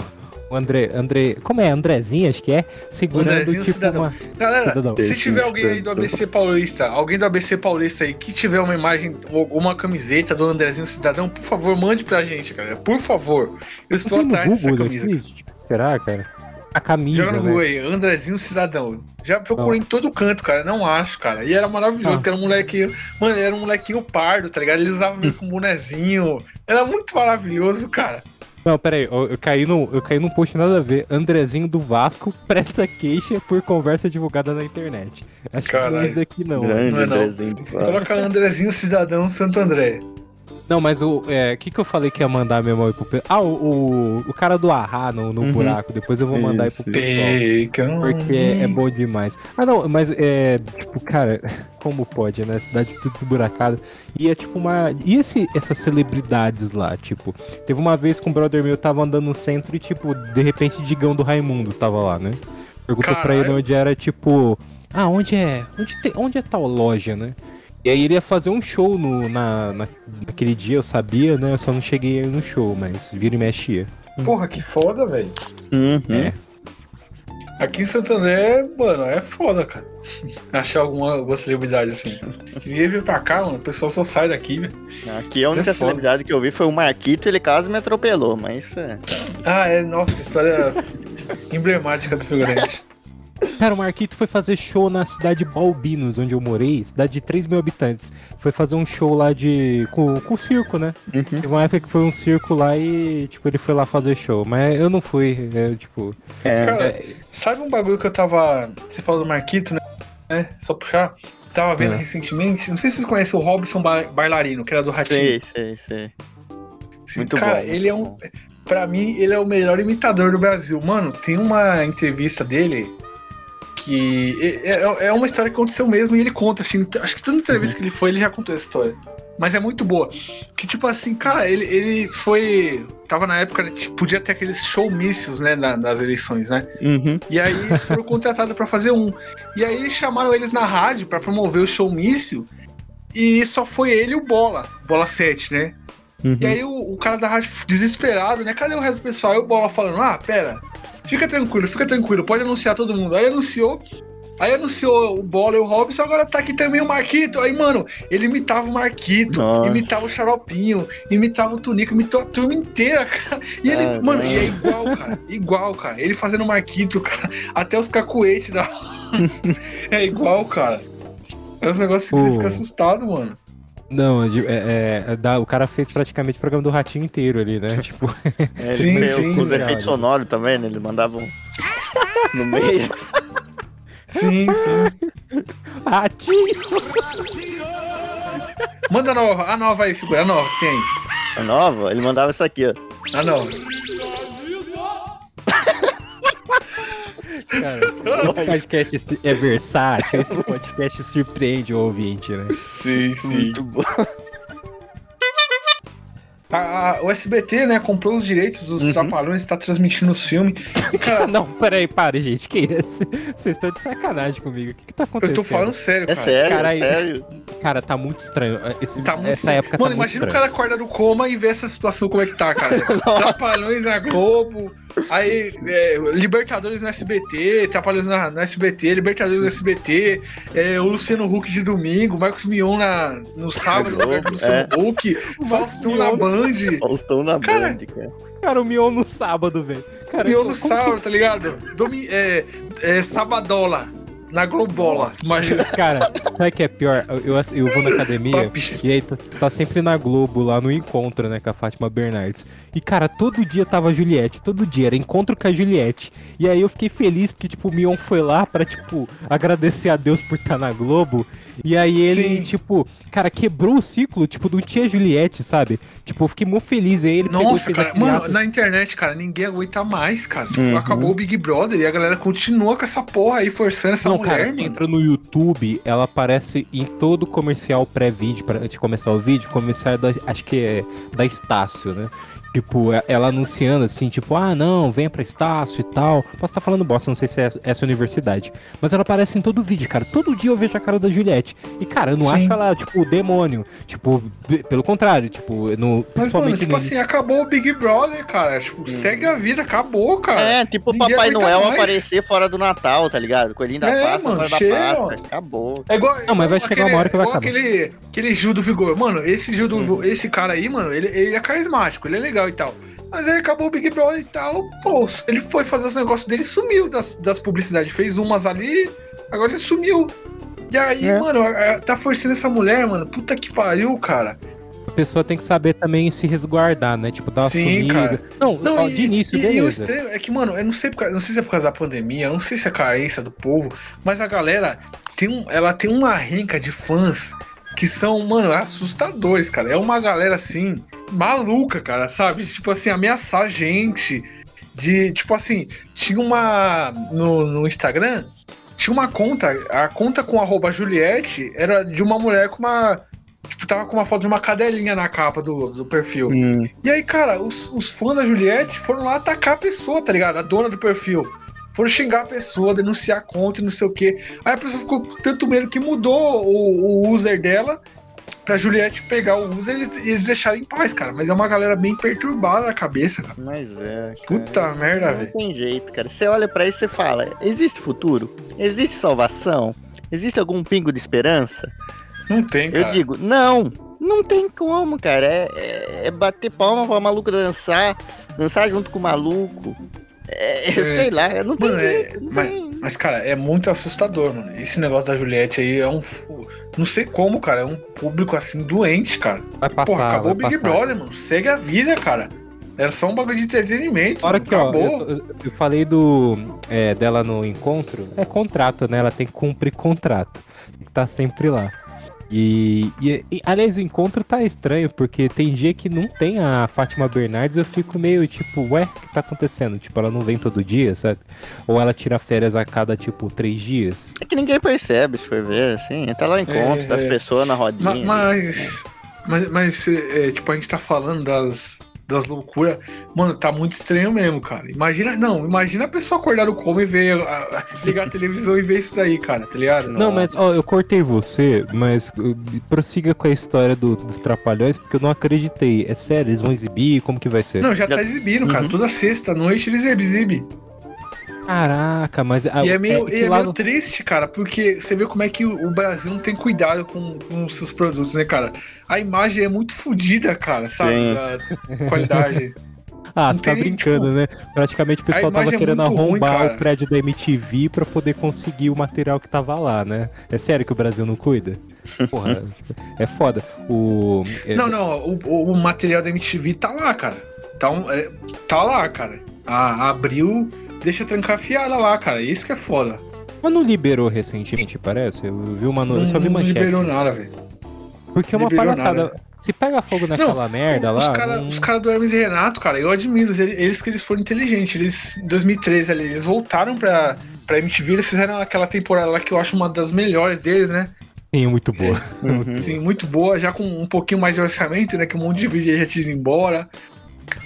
O André. André. Como é? Andrezinho, acho que é? Segurando Andrezinho tipo Cidadão. uma. Galera, Cidadão. se tiver alguém aí do. ABC Paulista, alguém do ABC Paulista aí que tiver uma imagem ou alguma camiseta do Andrezinho Cidadão, por favor, mande pra gente, cara. Por favor. Eu estou atrás dessa camisa. aqui? Será, cara? A camisa. Joga no né? Google aí, Andrezinho Cidadão. Já procurei em todo canto, cara. Não acho, cara. E era maravilhoso, Ah. porque era um moleque. Mano, ele era um molequinho pardo, tá ligado? Ele usava meio com um bonezinho. Era muito maravilhoso, cara. Não, pera aí, eu, eu caí no, eu caí num post nada a ver. Andrezinho do Vasco presta queixa por conversa divulgada na internet. Acho que não é Caralho. isso daqui não. Grande não é não. Andrezinho do Vasco. Coloca Andrezinho Cidadão Santo André. Não, mas o é, que que eu falei que ia mandar mesmo aí pro pessoal? Ah, o, o, o cara do Arra no, no Uhum. buraco. Depois eu vou mandar aí pro pessoal. Porque é bom demais. Ah, não, mas é. Tipo, cara, como pode, né? Cidade tudo esburacada. E é tipo uma. E esse, essas celebridades lá? Tipo, teve uma vez que um brother meu tava andando no centro e, tipo, de repente, Digão do Raimundo estava lá, né? Perguntou pra ele Caralho. onde era, tipo. Ah, onde é? Onde, tem, onde é tal loja, né? E aí ele ia fazer um show no, na, na- naquele dia, eu sabia, né? Eu só não cheguei aí no show, mas vira e mexia. Porra, que foda, velho. Uhum. É. Aqui em Santander, mano, é foda, cara. Achar alguma, alguma celebridade assim. Queria vir pra cá, mano. O pessoal só sai daqui, velho. Aqui a única É celebridade que eu vi foi o Marquito, ele quase me atropelou, mas é. Ah, é, nossa, história emblemática do figurante. Cara, o Marquito foi fazer show na cidade de Balbinos, onde eu morei, cidade de 3 mil habitantes. Foi fazer um show lá de. com, com circo, né? Uhum. Teve uma época que foi um circo lá e, tipo, ele foi lá fazer show. Mas eu não fui, é, tipo. É, Cara, sabe um bagulho que eu tava. Você falou do Marquito, né? É, Só puxar. Tava vendo É. recentemente. Não sei se vocês conhecem o Robson Ba- Bailarino, que era do Ratinho. sei, sei, sei. Sim, Muito cara, bom. ele é um. bom. Pra mim, ele é o melhor imitador do Brasil. Mano, tem uma entrevista dele que é, é- é uma história que aconteceu mesmo e ele conta, assim. Acho que toda entrevista que ele foi, ele já contou essa história. Mas é muito boa. Que, tipo assim, cara, ele, ele foi. Tava na época, tipo, podia ter aqueles showmícios, né, na- das eleições, né? Uhum. E aí eles foram contratados pra fazer um. E aí chamaram eles na rádio pra promover o showmício. E só foi ele e o Bola, Bola 7, né? Uhum. E aí o, o cara da rádio desesperado, né? Cadê o resto do pessoal? Aí o Bola falando, ah, pera, fica tranquilo, fica tranquilo, pode anunciar todo mundo. Aí anunciou, aí anunciou o Bola e o Robson, agora tá aqui também o Marquito. Aí, mano, ele imitava o Marquito, Nossa. imitava o Xaropinho, imitava o Tunico, imitou a turma inteira, cara. E ele, Ah, mano, não. e é igual, cara, igual, cara. Ele fazendo o Marquito, cara, até os cacuetes da... é igual, cara. É uns negócios que você Pô. fica assustado, mano. Não, de- é, é, dá- o cara fez praticamente o programa do Ratinho inteiro ali, né? Tipo, É, Sim, ele sim. com os efeitos sonoros também, né? Eles mandavam no meio. Sim, sim. Ratinho! Manda a nova, a nova aí, figura, a nova que tem aí. A nova, ele mandava isso aqui, ó. A nova. Cara, esse podcast é versátil, esse podcast surpreende o ouvinte, né? Sim, Muito bom. A, a- o SBT, né, comprou os direitos dos Uhum. Trapalhões, tá transmitindo os filmes. Cara, Não, peraí, pare, gente. Que isso? Vocês estão de sacanagem comigo. O que, que tá eu acontecendo? tô falando sério, É cara. sério, Caralho. é sério. Cara, tá muito estranho. Esse- Tá muito essa época Mano, tá muito imagina o cara acorda do coma e vê essa situação como é que tá, cara. Trapalhões na Globo, aí é, Libertadores no SBT, Trapalhões na, no SBT, Libertadores no SBT, é, o Luciano Huck de domingo, o Marcos Mion na, no sábado lugar do Luciano Huck, Faustão na. Band, Faltou na Cara, Band, cara. Cara, o Mion no sábado, velho. Mion como no sábado, tá ligado? Domi é, é, Sabadola, na Globola, imagina. Cara, sabe o que é pior? Eu, eu, eu vou na academia Top. e aí tá, tá sempre na Globo, lá no encontro, né, com a Fátima Bernardes. E, cara, todo dia tava a Juliette, todo dia, era encontro com a Juliette. E aí eu fiquei feliz porque, tipo, o Mion foi lá pra, tipo, agradecer a Deus por estar na Globo. E aí ele, Sim. tipo, cara, quebrou o ciclo, tipo, não tinha Juliette, sabe? Tipo, eu fiquei muito feliz. Aí ele Nossa, cara, mano, na internet, cara, ninguém aguenta mais, cara. Tipo, Uhum. acabou o Big Brother e a galera continua com essa porra aí, forçando essa Não, mulher, cara, mano. entra no YouTube, ela aparece em todo comercial pré-vídeo, pra- antes de começar o vídeo, comercial da, acho que é da Estácio, né? Tipo, é- ela anunciando assim, tipo, ah, não, venha pra Estácio e tal. Posso estar falando bosta, não sei se é essa universidade. Mas ela aparece em todo vídeo, cara. Todo dia eu vejo a cara da Juliette. E, cara, eu não Sim. acho ela, tipo, o demônio. Tipo, pelo contrário, tipo, no, Mas, principalmente mano, tipo no- assim, acabou o Big Brother, cara. Tipo, segue a vida, acabou, cara. É, tipo o Papai Noel mais. aparecer fora do Natal, tá ligado? Coelhinho da É, Páscoa mano, fora da chega. Páscoa. Acabou. É igual, Não, mas vai chegar uma hora que vai acabar. Aquele, aquele Gil do Vigor. Mano, esse Gil do Uhum. esse cara aí, mano, ele, ele é carismático, ele é legal e tal. Mas aí acabou o Big Brother e tal. Pô, ele foi fazer os negócios dele e sumiu das, das publicidades. Fez umas ali, agora ele sumiu. E aí, É. mano, é, tá forçando essa mulher, mano. Puta que pariu, cara. A pessoa tem que saber também se resguardar, né? Tipo, dar uma Sim, sumida. cara. Não, Não, ó, e, de início, e- e o beleza. estranho é que, mano, eu não sei, não sei se é por causa da pandemia, não sei se é carência do povo, mas a galera tem um, ela tem uma renca de fãs que são, mano, assustadores, cara. É uma galera assim, maluca, cara, sabe? Tipo assim, ameaçar gente. De, tipo assim, tinha uma. No, no Instagram, tinha uma conta, a conta com arroba Juliette era de uma mulher com uma. Tipo, tava com uma foto de uma cadelinha na capa do, do perfil. Hum, E aí, cara, os, os fãs da Juliette foram lá atacar a pessoa, tá ligado? A dona do perfil. Foram xingar a pessoa, denunciar a conta e não sei o quê. Aí a pessoa ficou com tanto medo que mudou o, o user dela pra Juliette pegar o user e eles deixarem em paz, cara. Mas é uma galera bem perturbada na cabeça, cara. mas é, cara. Puta merda, Não velho. tem jeito, cara. Você olha pra isso e fala: existe futuro? Existe salvação? Existe algum pingo de esperança? Não tem, Eu cara. digo, não, não tem como, cara. É, é- é bater palma pra maluco dançar, dançar junto com o maluco. É, É. sei lá, não tem Mano, é- jeito. não mas- tem. Mas, cara, é muito assustador, mano. Esse negócio da Juliette aí é um. Não sei como, cara. É um público assim doente, cara. Vai passar. Porra, acabou o Big passar. Brother, mano. Segue a vida, cara. Era só um bagulho de entretenimento. Mano. que, ó, acabou. eu, eu- eu falei do é, dela no encontro, é contrato, né? Ela tem que cumprir contrato. Tem que estar sempre lá. E, e- e, aliás, o encontro tá estranho, porque tem dia que não tem a Fátima Bernardes, eu fico meio tipo, ué, o que tá acontecendo? Tipo, ela não vem todo dia, sabe? Ou ela tira férias a cada, tipo, três dias. É que ninguém percebe, se for ver, assim. Tá lá o encontro É, das é. pessoas na rodinha. Mas. Mas, mas é, tipo, a gente tá falando das, das loucuras. Mano, tá muito estranho mesmo, cara. Imagina, não, imagina a pessoa acordar no coma e ver, a- a- ligar a televisão e ver isso daí, cara, tá ligado? Não, mas ó, eu cortei você, mas uh, prossiga com a história do- dos Trapalhões, porque eu não acreditei. É sério, eles vão exibir? Como que vai ser? Não, já tá Já- exibindo, cara. Uhum. Toda sexta noite eles exibem. Caraca, mas. e é meio, e é lado- meio triste, cara, porque você vê como é que o Brasil não tem cuidado com, com os seus produtos, né, cara? A imagem é muito fodida, cara, sabe? Sim. A qualidade. Ah, você tá brincando, né? Praticamente o pessoal tava é querendo ruim, arrombar cara. o prédio da MTV pra poder conseguir o material que tava lá, né? É sério que o Brasil não cuida? Porra, é foda. O. é- Não, não, o, o- o material da MTV tá lá, cara. Tá, um- é, tá lá, cara. A, abriu, deixa trancafiada lá, cara. Isso que é foda. Mas não liberou recentemente, parece? Eu vi uma. no- Não, Eu só vi não manchete. liberou nada, velho. Porque é uma liberou palhaçada. nada. Se pega fogo naquela merda os lá. caras não- os cara do Hermes e Renato, cara, eu admiro eles, eles que eles foram inteligentes. Eles, em 2013 ali, eles voltaram pra, pra MTV, eles fizeram aquela temporada lá que eu acho uma das melhores deles, né? Sim, muito boa. Uhum. Sim, muito boa, já com um pouquinho mais de orçamento, né? Que um monte de vídeo já tinha ido embora.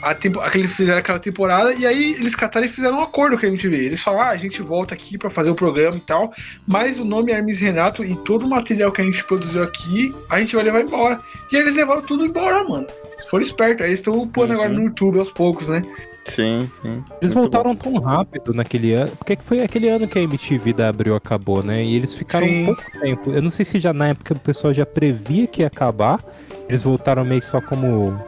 A tempo, aquele fizeram aquela temporada e aí eles cataram e fizeram um acordo com a MTV. Eles falaram: ah, a gente volta aqui pra fazer o programa e tal, mas o nome Hermes e Renato e todo o material que a gente produziu aqui, a gente vai levar embora. E aí eles levaram tudo embora, mano. Foram espertos. Aí eles estão pondo Uhum. agora no YouTube aos poucos, né? Sim, sim. Eles Muito voltaram tão rápido naquele ano. Porque que foi aquele ano que a MTV da Abril acabou, né? E eles ficaram Sim. pouco tempo. Eu não sei se já na época o pessoal já previa que ia acabar. Eles voltaram meio que só como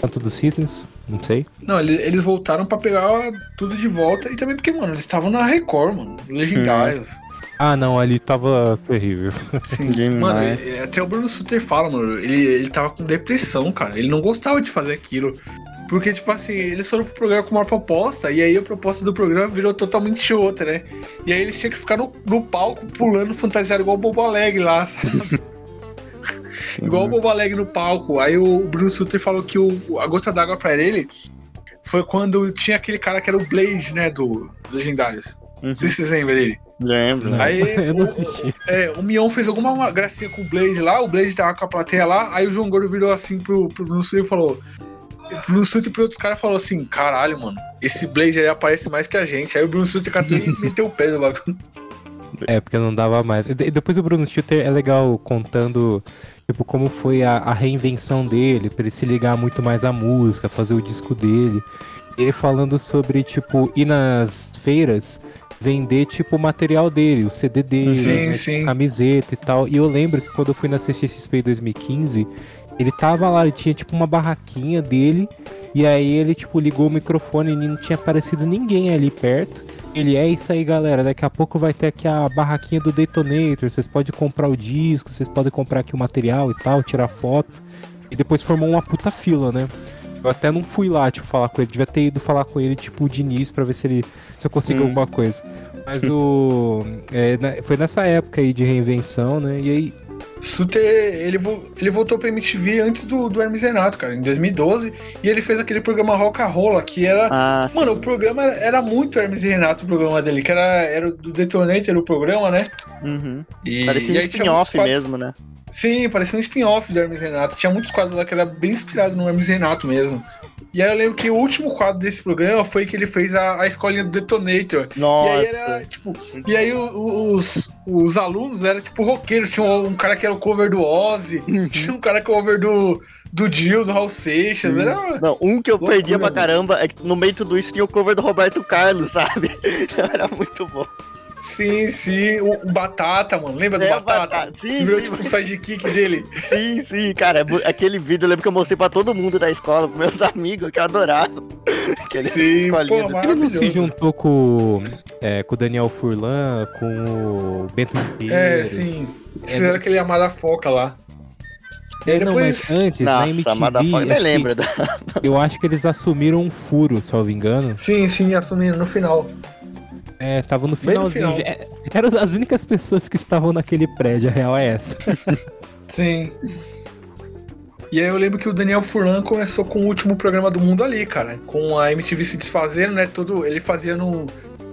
Canto dos Cisnes, não sei. Não, ele- eles voltaram pra pegar tudo de volta e também porque, mano, eles estavam na Record, mano. Legendários. Ah, não, ali tava terrível. Sim, mano, e- até o Bruno Suter fala, mano, ele, ele tava com depressão, cara. Ele não gostava de fazer aquilo. Porque, tipo assim, eles foram pro programa com uma proposta, e aí a proposta do programa virou totalmente outra, né? E aí eles tinham que ficar no, no palco pulando fantasiado igual o Bobo Alegre lá, sabe? igual o Bobo Alegre no palco. Aí o Bruno Suter falou que o, a gota d'água pra ele foi quando tinha aquele cara que era o Blade, né, do Legendários. Uhum. Não sei se vocês lembram dele. Lembro. Não. Aí Eu não o- assisti. É, o Mion fez alguma gracinha com o Blade lá, o Blade tava com a plateia lá, aí o João Gordo virou assim pro, pro Bruno Sutter e falou. Pro Bruno Sutter e pro outros caras falou assim: caralho, mano, esse Blade aí aparece mais que a gente. Aí o Bruno Sutter catou e meteu o pé no bagulho. É, porque não dava mais. E de- depois o Bruno Schutter é legal contando, tipo, como foi a, a reinvenção dele, pra ele se ligar muito mais à música, fazer o disco dele. Ele falando sobre, tipo, ir nas feiras, vender, tipo, o material dele, o CD dele, Sim, né, sim. camiseta e tal. E eu lembro que quando eu fui na CCXP em 2015, ele tava lá, ele tinha, tipo, uma barraquinha dele, e aí ele, tipo, ligou o microfone e não tinha aparecido ninguém ali perto. Ele é isso aí, galera. Daqui a pouco vai ter aqui a barraquinha do Detonator. Vocês podem comprar o disco, vocês podem comprar aqui o material e tal, tirar foto. E depois formou uma puta fila, né? Eu até não fui lá, tipo, falar com ele. Devia ter ido falar com ele, tipo, de início, pra ver se ele se eu conseguir Hum. alguma coisa. Mas o. é, foi nessa época aí de reinvenção, né? E aí. Suter, ele, ele voltou pra MTV antes do, do Hermes e Renato, cara, em 2012, e ele fez aquele programa Rola, que era. Ah, Mano, o programa era, era muito Hermes e Renato, o programa dele, que era, era do Detonator o programa, né? uhum. E, Parecia e um spin-off mesmo, né? Sim, parecia um spin-off do Hermes e Renato. Tinha muitos quadros lá que era bem inspirado no Hermes e Renato mesmo. E aí eu lembro que o último quadro desse programa foi que ele fez a, a escolinha do Detonator. E Nossa. aí era, tipo. E aí o- o- os, os alunos eram tipo roqueiros. Tinha um, um cara que era o cover do Ozzy, Uhum. tinha um cara que era o cover do, do Jill, do Raul Seixas. Era. Não, um que eu Loucura, perdia pra mano. caramba é que no meio de tudo isso tinha o cover do Roberto Carlos, sabe? Era muito bom. Sim, sim. O, o Batata, mano. Lembra do É, o Batata? Batata. Sim, virou sim. tipo o sidekick dele. Sim, sim, cara, é aquele vídeo eu lembro que eu mostrei pra todo mundo da escola, pros meus amigos, que eu adorava. Aquele Sim, pô, escolinha do- Ele não se juntou com, é, com o Daniel Furlan, com o Bento Ribeiro. É, sim. Eles fizeram aquele Amada Foca lá. E aí É, não, depois. mas antes, na Nossa, MTV, Amada Foca, acho me que- lembra. Da... eu acho que eles assumiram um furo, se eu não me engano. Sim, sim, assumindo no final. É, tava no Bem no finalzinho. final. é, eram as únicas pessoas que estavam naquele prédio, a real é essa. Sim. E aí eu lembro que o Daniel Furlan começou com o último programa do mundo ali, cara. Com a MTV se desfazendo, né? Tudo, ele fazia no,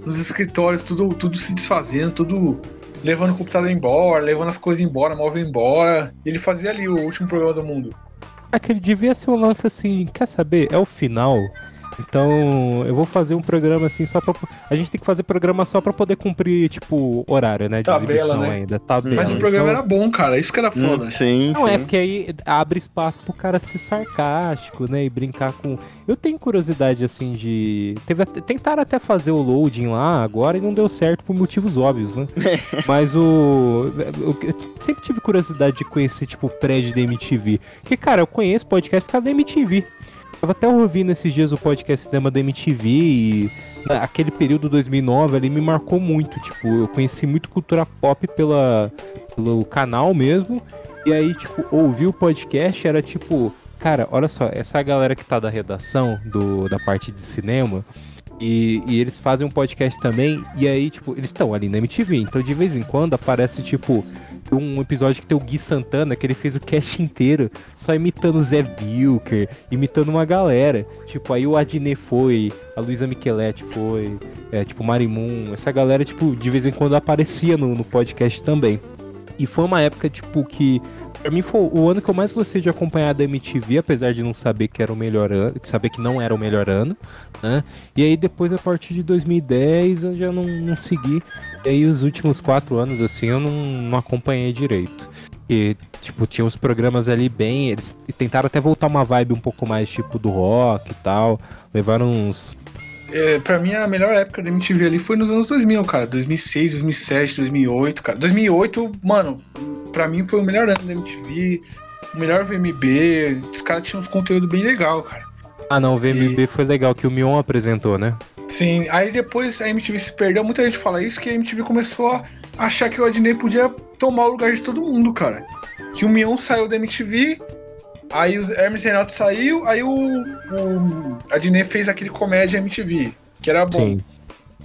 nos escritórios, tudo, tudo se desfazendo, tudo levando o computador embora, levando as coisas embora, móvel embora. E ele fazia ali o último programa do mundo. Aquele devia ser um lance assim, quer saber? É o final. Então, eu vou fazer um programa assim só pra. A gente tem que fazer programa só pra poder cumprir, tipo, horário, né? De Tabela, exibição né? ainda. Tabela. Mas o programa Então- era bom, cara. Isso que era foda. Hum, sim, Não, é sim. porque aí abre espaço pro cara ser sarcástico, né? E brincar com. Eu tenho curiosidade, assim, de. Teve até- Tentaram até fazer o loading lá agora e não deu certo por motivos óbvios, né? Mas o. Eu eu sempre tive curiosidade de conhecer, tipo, o prédio da MTV. Porque, cara, eu conheço podcast por causa da MTV. Tava até ouvindo esses dias o podcast cinema da MTV e na- aquele período 2009 ali me marcou muito. Tipo, eu conheci muito cultura pop pela, pelo canal mesmo. E aí, tipo, ouvir o podcast era tipo, cara, olha só, essa galera que tá da redação, do, da parte de cinema. E, e eles fazem um podcast também, e aí, tipo, eles estão ali na MTV, então de vez em quando aparece, tipo, um episódio que tem o Gui Santana, que ele fez o cast inteiro, só imitando Zé Vilker, imitando uma galera. Tipo, aí o Adnet foi, a Luísa Micheletti foi, é, tipo, Marimun, essa galera, tipo, de vez em quando aparecia no, no podcast também. E foi uma época, tipo, que. Pra mim foi o ano que eu mais gostei de acompanhar da MTV, apesar de não saber que era o melhor ano, de saber que não era o melhor ano, né? E aí depois, a partir de 2010, eu já não, não segui. E aí os últimos quatro anos, assim, eu não, não acompanhei direito. E, tipo, tinha uns programas ali bem. Eles tentaram até voltar uma vibe um pouco mais tipo do rock e tal. Levaram uns. É, pra mim, a melhor época da MTV ali foi nos anos 2000, cara. 2006, 2007, 2008, cara. 2008, mano, pra mim foi o melhor ano da MTV. O melhor VMB. Os caras tinham uns conteúdos bem legal, cara. Ah, não, o VMB foi legal que o Mion apresentou, né? Sim, aí depois a MTV se perdeu. Muita gente fala isso, que a MTV começou a achar que o Adnei podia tomar o lugar de todo mundo, cara. Que o Mion saiu da MTV, aí o Hermes Renato saiu, aí o, o Adnei fez aquele comédia MTV, que era bom. Sim.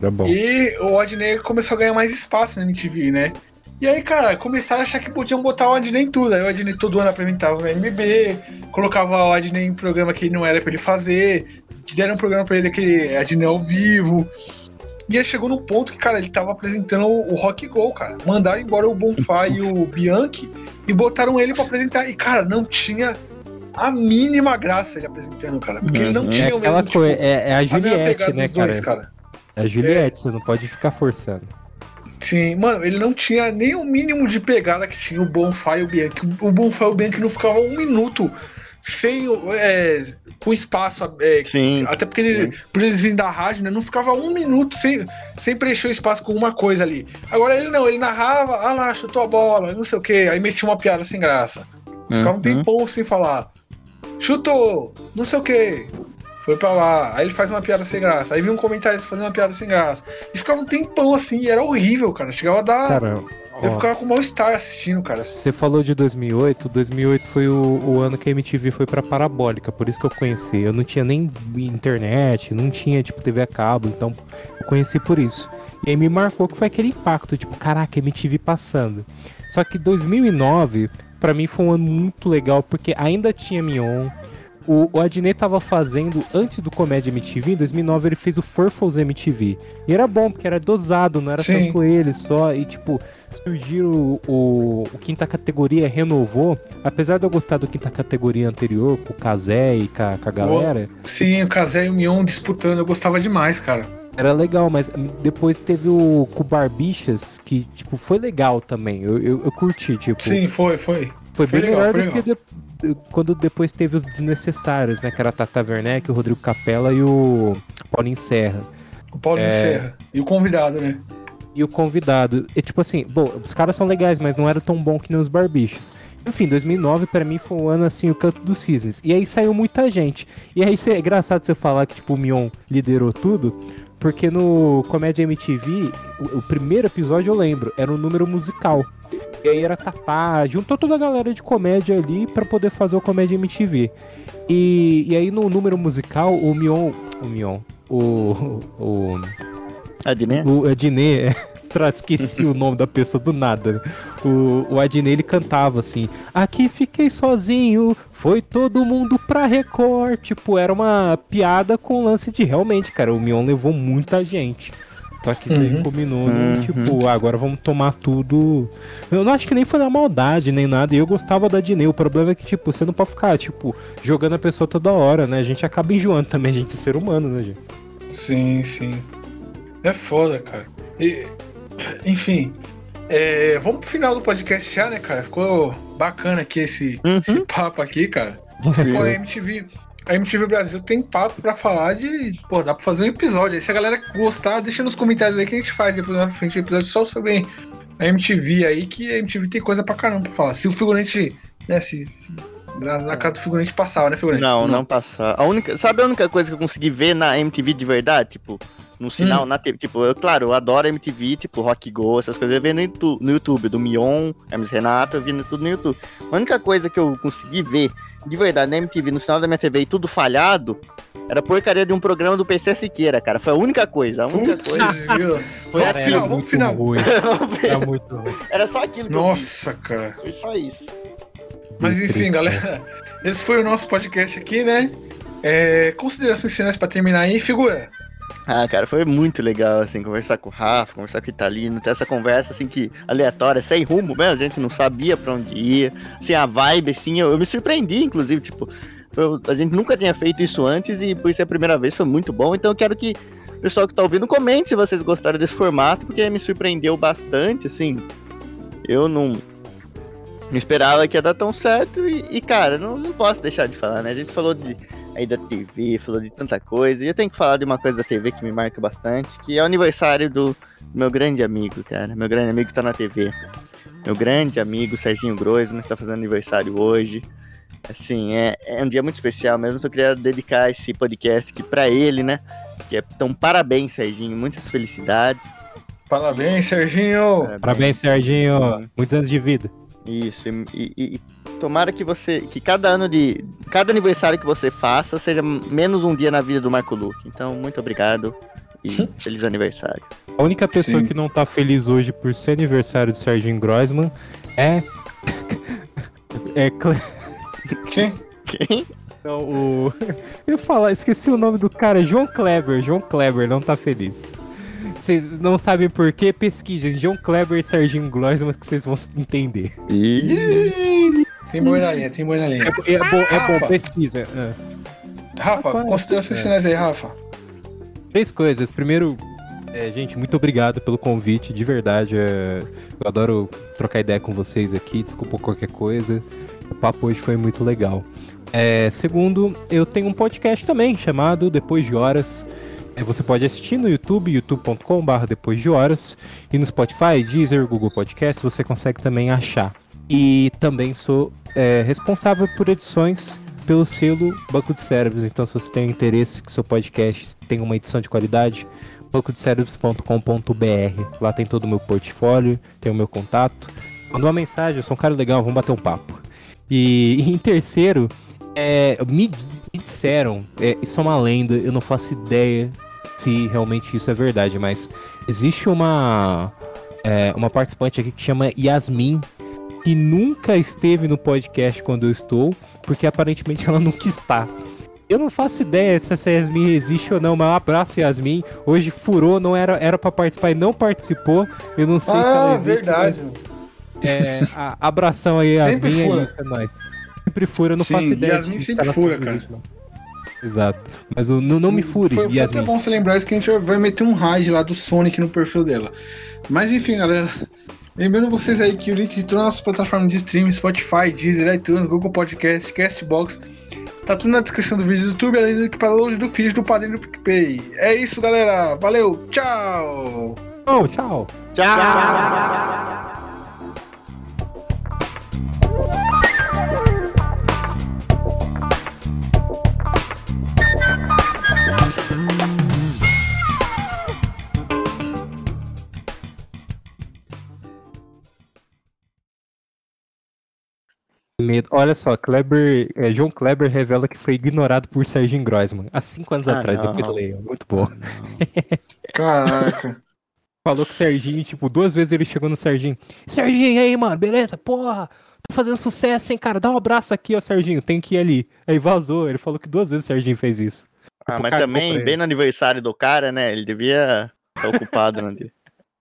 Tá bom. E o Adnei começou a ganhar mais espaço na MTV, né? E aí, cara, começaram a achar que podiam botar o Adnei em tudo. Aí o Adnei todo ano apresentava o MB, colocava o Adnei em programa que não era pra ele fazer, que deram um programa pra ele aquele Adnei ao vivo. E aí chegou no ponto que, cara, ele tava apresentando o o Rock Go, cara. Mandaram embora o Bonfá e o Bianchi e botaram ele pra apresentar. E, cara, não tinha a mínima graça ele apresentando, cara. Porque ele não Uhum. É tinha o aquela mesmo, coisa, tipo, é, é a a Juliette, pegada né, dos dois, cara? É a Juliette, você não pode ficar forçando. Sim, mano, ele não tinha nem o mínimo de pegada que tinha o Bonfire e o Bianchi. O Bonfire e o Bianchi não ficavam um minuto sem o- é, com espaço. é, Sim. até porque ele, por eles virem da rádio, né? Não ficava um minuto sem, sem preencher o espaço com alguma coisa ali. Agora ele não, ele narrava, ah lá, chutou a bola, não sei o que, aí metia uma piada sem graça. Ficava um Uhum. tempão sem falar. Chutou, não sei o que. Foi pra lá. Aí ele faz uma piada sem graça. Aí vinha um comentarista fazer uma piada sem graça. E ficava um tempão assim, e era horrível, cara. Chegava a dar. Cara, eu ó, ficava com mal-estar assistindo, cara. você falou de 2008, 2008 foi o, o ano que a MTV foi pra parabólica, por isso que eu conheci. Eu não tinha nem internet, não tinha, tipo, TV a cabo, então eu conheci por isso. E aí me marcou que foi aquele impacto, tipo, caraca, MTV passando. Só que 2009, pra mim foi um ano muito legal, porque ainda tinha Mion, o, o Adnet tava fazendo, antes do Comédia MTV, em 2009 ele fez o Furfles MTV. E era bom, porque era dosado, não era Sim. tanto ele só. E tipo, surgiu o, o, o Quinta Categoria, renovou. Apesar de eu gostar do Quinta Categoria anterior, com o Kazé e com a, com a galera, Sim, o Kazé e o Mion disputando, eu gostava demais, cara. Era legal, mas depois teve o com o Barbichas, que tipo, foi legal também. Eu, eu, eu curti, tipo. Sim, foi, foi. Foi, Foi bem legal, melhor foi do que de- quando depois teve os desnecessários, né? Que era a Tata Werneck, o Rodrigo Capella e o Paulinho Serra. O Paulinho É. Serra. E o convidado, né? e o convidado. E tipo assim, bom, os caras são legais, mas não era tão bom que nem os barbichos. Enfim, 2009 pra mim foi um ano assim, o canto dos cisnes. E aí saiu muita gente. E aí é engraçado você falar que tipo o Mion liderou tudo, porque no Comédia MTV, o, o primeiro episódio eu lembro, era um número musical. E aí era Tatá, juntou toda a galera de comédia ali pra poder fazer o Comédia MTV. E, e aí no número musical, o Mion. O Mion. O. O. Adnet? O Adnet. Tra- Esqueci o nome da pessoa do nada. né? O, o Adnet ele cantava assim: Aqui fiquei sozinho, foi todo mundo pra Record. Tipo, era uma piada com lance de realmente, cara. O Mion levou muita gente. Só que isso aí Uhum. combinou, Uhum. no, tipo, ah, agora vamos tomar tudo. Eu não acho que nem foi na maldade, nem nada. E eu gostava da Dinei. O problema é que, tipo, você não pode ficar, tipo, jogando a pessoa toda hora, né? A gente acaba enjoando também, a gente é ser humano, né, gente? Sim, sim. É foda, cara. E, enfim, é, vamos pro final do podcast já, né, cara? Ficou bacana aqui esse, Uhum. esse papo aqui, cara. Pô, a MTV, a MTV Brasil tem papo pra falar de. Pô, dá pra fazer um episódio. Aí se a galera gostar, deixa nos comentários aí que a gente faz depois na frente um episódio só sobre a MTV aí, que a MTV tem coisa pra caramba pra falar. Se o figurante. Né, se. se- na, na casa do figurante passava, né, figurante? Não, não passar. A única, sabe a única coisa que eu consegui ver na MTV de verdade? Tipo, no sinal, Hum. na TV. Tipo, eu, claro, eu adoro MTV, tipo, Rock Go, essas coisas. Eu vejo no YouTube, no YouTube do Mion, Hermes Renato, eu vi tudo no YouTube. A única coisa que eu consegui ver, de verdade, na MTV, no sinal da minha TV e tudo falhado, era a porcaria de um programa do PC Siqueira, cara. Foi a única coisa. A única Putz, coisa. viu? Foi aquilo. era vamos pro final. ruim. Era muito ruim. Era só aquilo que eu vi. Nossa, cara. Foi só isso. Mas Muito enfim, triste, galera, esse foi o nosso podcast aqui, né? É, considerações finais pra terminar aí, figura. Ah, cara, foi muito legal, assim, conversar com o Rafa, conversar com o Italino, ter essa conversa, assim, que aleatória, sem rumo mesmo, a gente não sabia pra onde ia, assim, a vibe, assim, eu, eu me surpreendi, inclusive, tipo, eu- a gente nunca tinha feito isso antes e por ser a primeira vez foi muito bom, então eu quero que o pessoal que tá ouvindo comente se vocês gostaram desse formato, porque me surpreendeu bastante, assim, eu não, não esperava que ia dar tão certo e, e, cara, não, não posso deixar de falar, né, a gente falou de aí da TV, falou de tanta coisa. E eu tenho que falar de uma coisa da TV que me marca bastante, que é o aniversário do meu grande amigo, cara. Meu grande amigo que tá na TV. Meu grande amigo Serginho Groisman está fazendo aniversário hoje. Assim, é, é um dia muito especial mesmo. Então eu queria dedicar esse podcast aqui pra ele, né? Que é, então, parabéns, Serginho. Muitas felicidades. Parabéns, Serginho. Parabéns, Serginho. Muitos anos de vida. Isso, e, e- e tomara que você, que cada ano de, cada aniversário que você faça seja menos um dia na vida do Marco Luque. Então, muito obrigado e feliz aniversário. A única pessoa Sim. que não tá feliz hoje por ser aniversário de Serginho Groisman é. é. Cle- Quem? Quem? Não, o. Eu ia falar, esqueci o nome do cara, João Kleber. João Kleber não tá feliz. Vocês não sabem por quê? Pesquisem João Kleber e Serginho Groisman que vocês vão entender. E Tem boi na linha, tem boi na linha. É, é bom, é bom, pesquisa. Ah. Rafa, Rapaz, considerações é. finais aí, Rafa. Três coisas. Primeiro, é, gente, muito obrigado pelo convite, de verdade. é, eu adoro trocar ideia com vocês aqui, desculpa qualquer coisa. O papo hoje foi muito legal. É, segundo, eu tenho um podcast também chamado Depois de Horas. É, você pode assistir no YouTube, youtube.com.br Depois de Horas. E no Spotify, Deezer, Google Podcast, você consegue também achar. E também sou é, responsável por edições pelo selo Banco de Cérebros. Então, se você tem interesse que seu podcast tenha uma edição de qualidade, bancodecerebros.com.br. Lá tem todo o meu portfólio, tem o meu contato. Manda uma mensagem, eu sou um cara legal, vamos bater um papo. E, e em terceiro, é, me, me disseram, é, isso é uma lenda, eu não faço ideia se realmente isso é verdade, mas existe uma, é, uma participante aqui que chama Yasmin, que nunca esteve no podcast quando eu estou, porque aparentemente ela nunca está. Eu não faço ideia se essa Yasmin existe ou não, mas um abraço, Yasmin. Hoje furou, não era, era pra participar e não participou. Eu não sei se ela Ah, existe. verdade. mas, É, a- abração aí, Yasmin. Sempre é fura. é nóis. Sempre fura, eu não Sim, faço ideia. Yasmin se sempre fura, existe, não. Exato. Mas o- não, não me fure, Foi, foi até bom você lembrar isso que a gente vai meter um raid lá do Sonic no perfil dela. Mas enfim, galera. Lembrando vocês aí que o link de todas as nossas plataformas de streaming, Spotify, Deezer, iTunes, Google Podcast, Castbox, tá tudo na descrição do vídeo do YouTube, além do link para download do feed do Padrinho do PicPay. É isso, galera. Valeu, tchau! Oh, tchau. Tchau! Medo. Olha só, Kleber, é, João Kleber revela que foi ignorado por Serginho Grossman há cinco anos Ah, atrás, não. depois leiam. Muito bom. Caraca. Falou que o Serginho, tipo, duas vezes ele chegou no Serginho. Serginho, e aí, mano, beleza? Porra, tá fazendo sucesso, hein, cara? Dá um abraço aqui, ó, Serginho, tem que ir ali. Aí vazou, ele falou que duas vezes o Serginho fez isso. Ah, Tipo, mas também, bem no aniversário do cara, né? Ele devia estar ocupado no dia.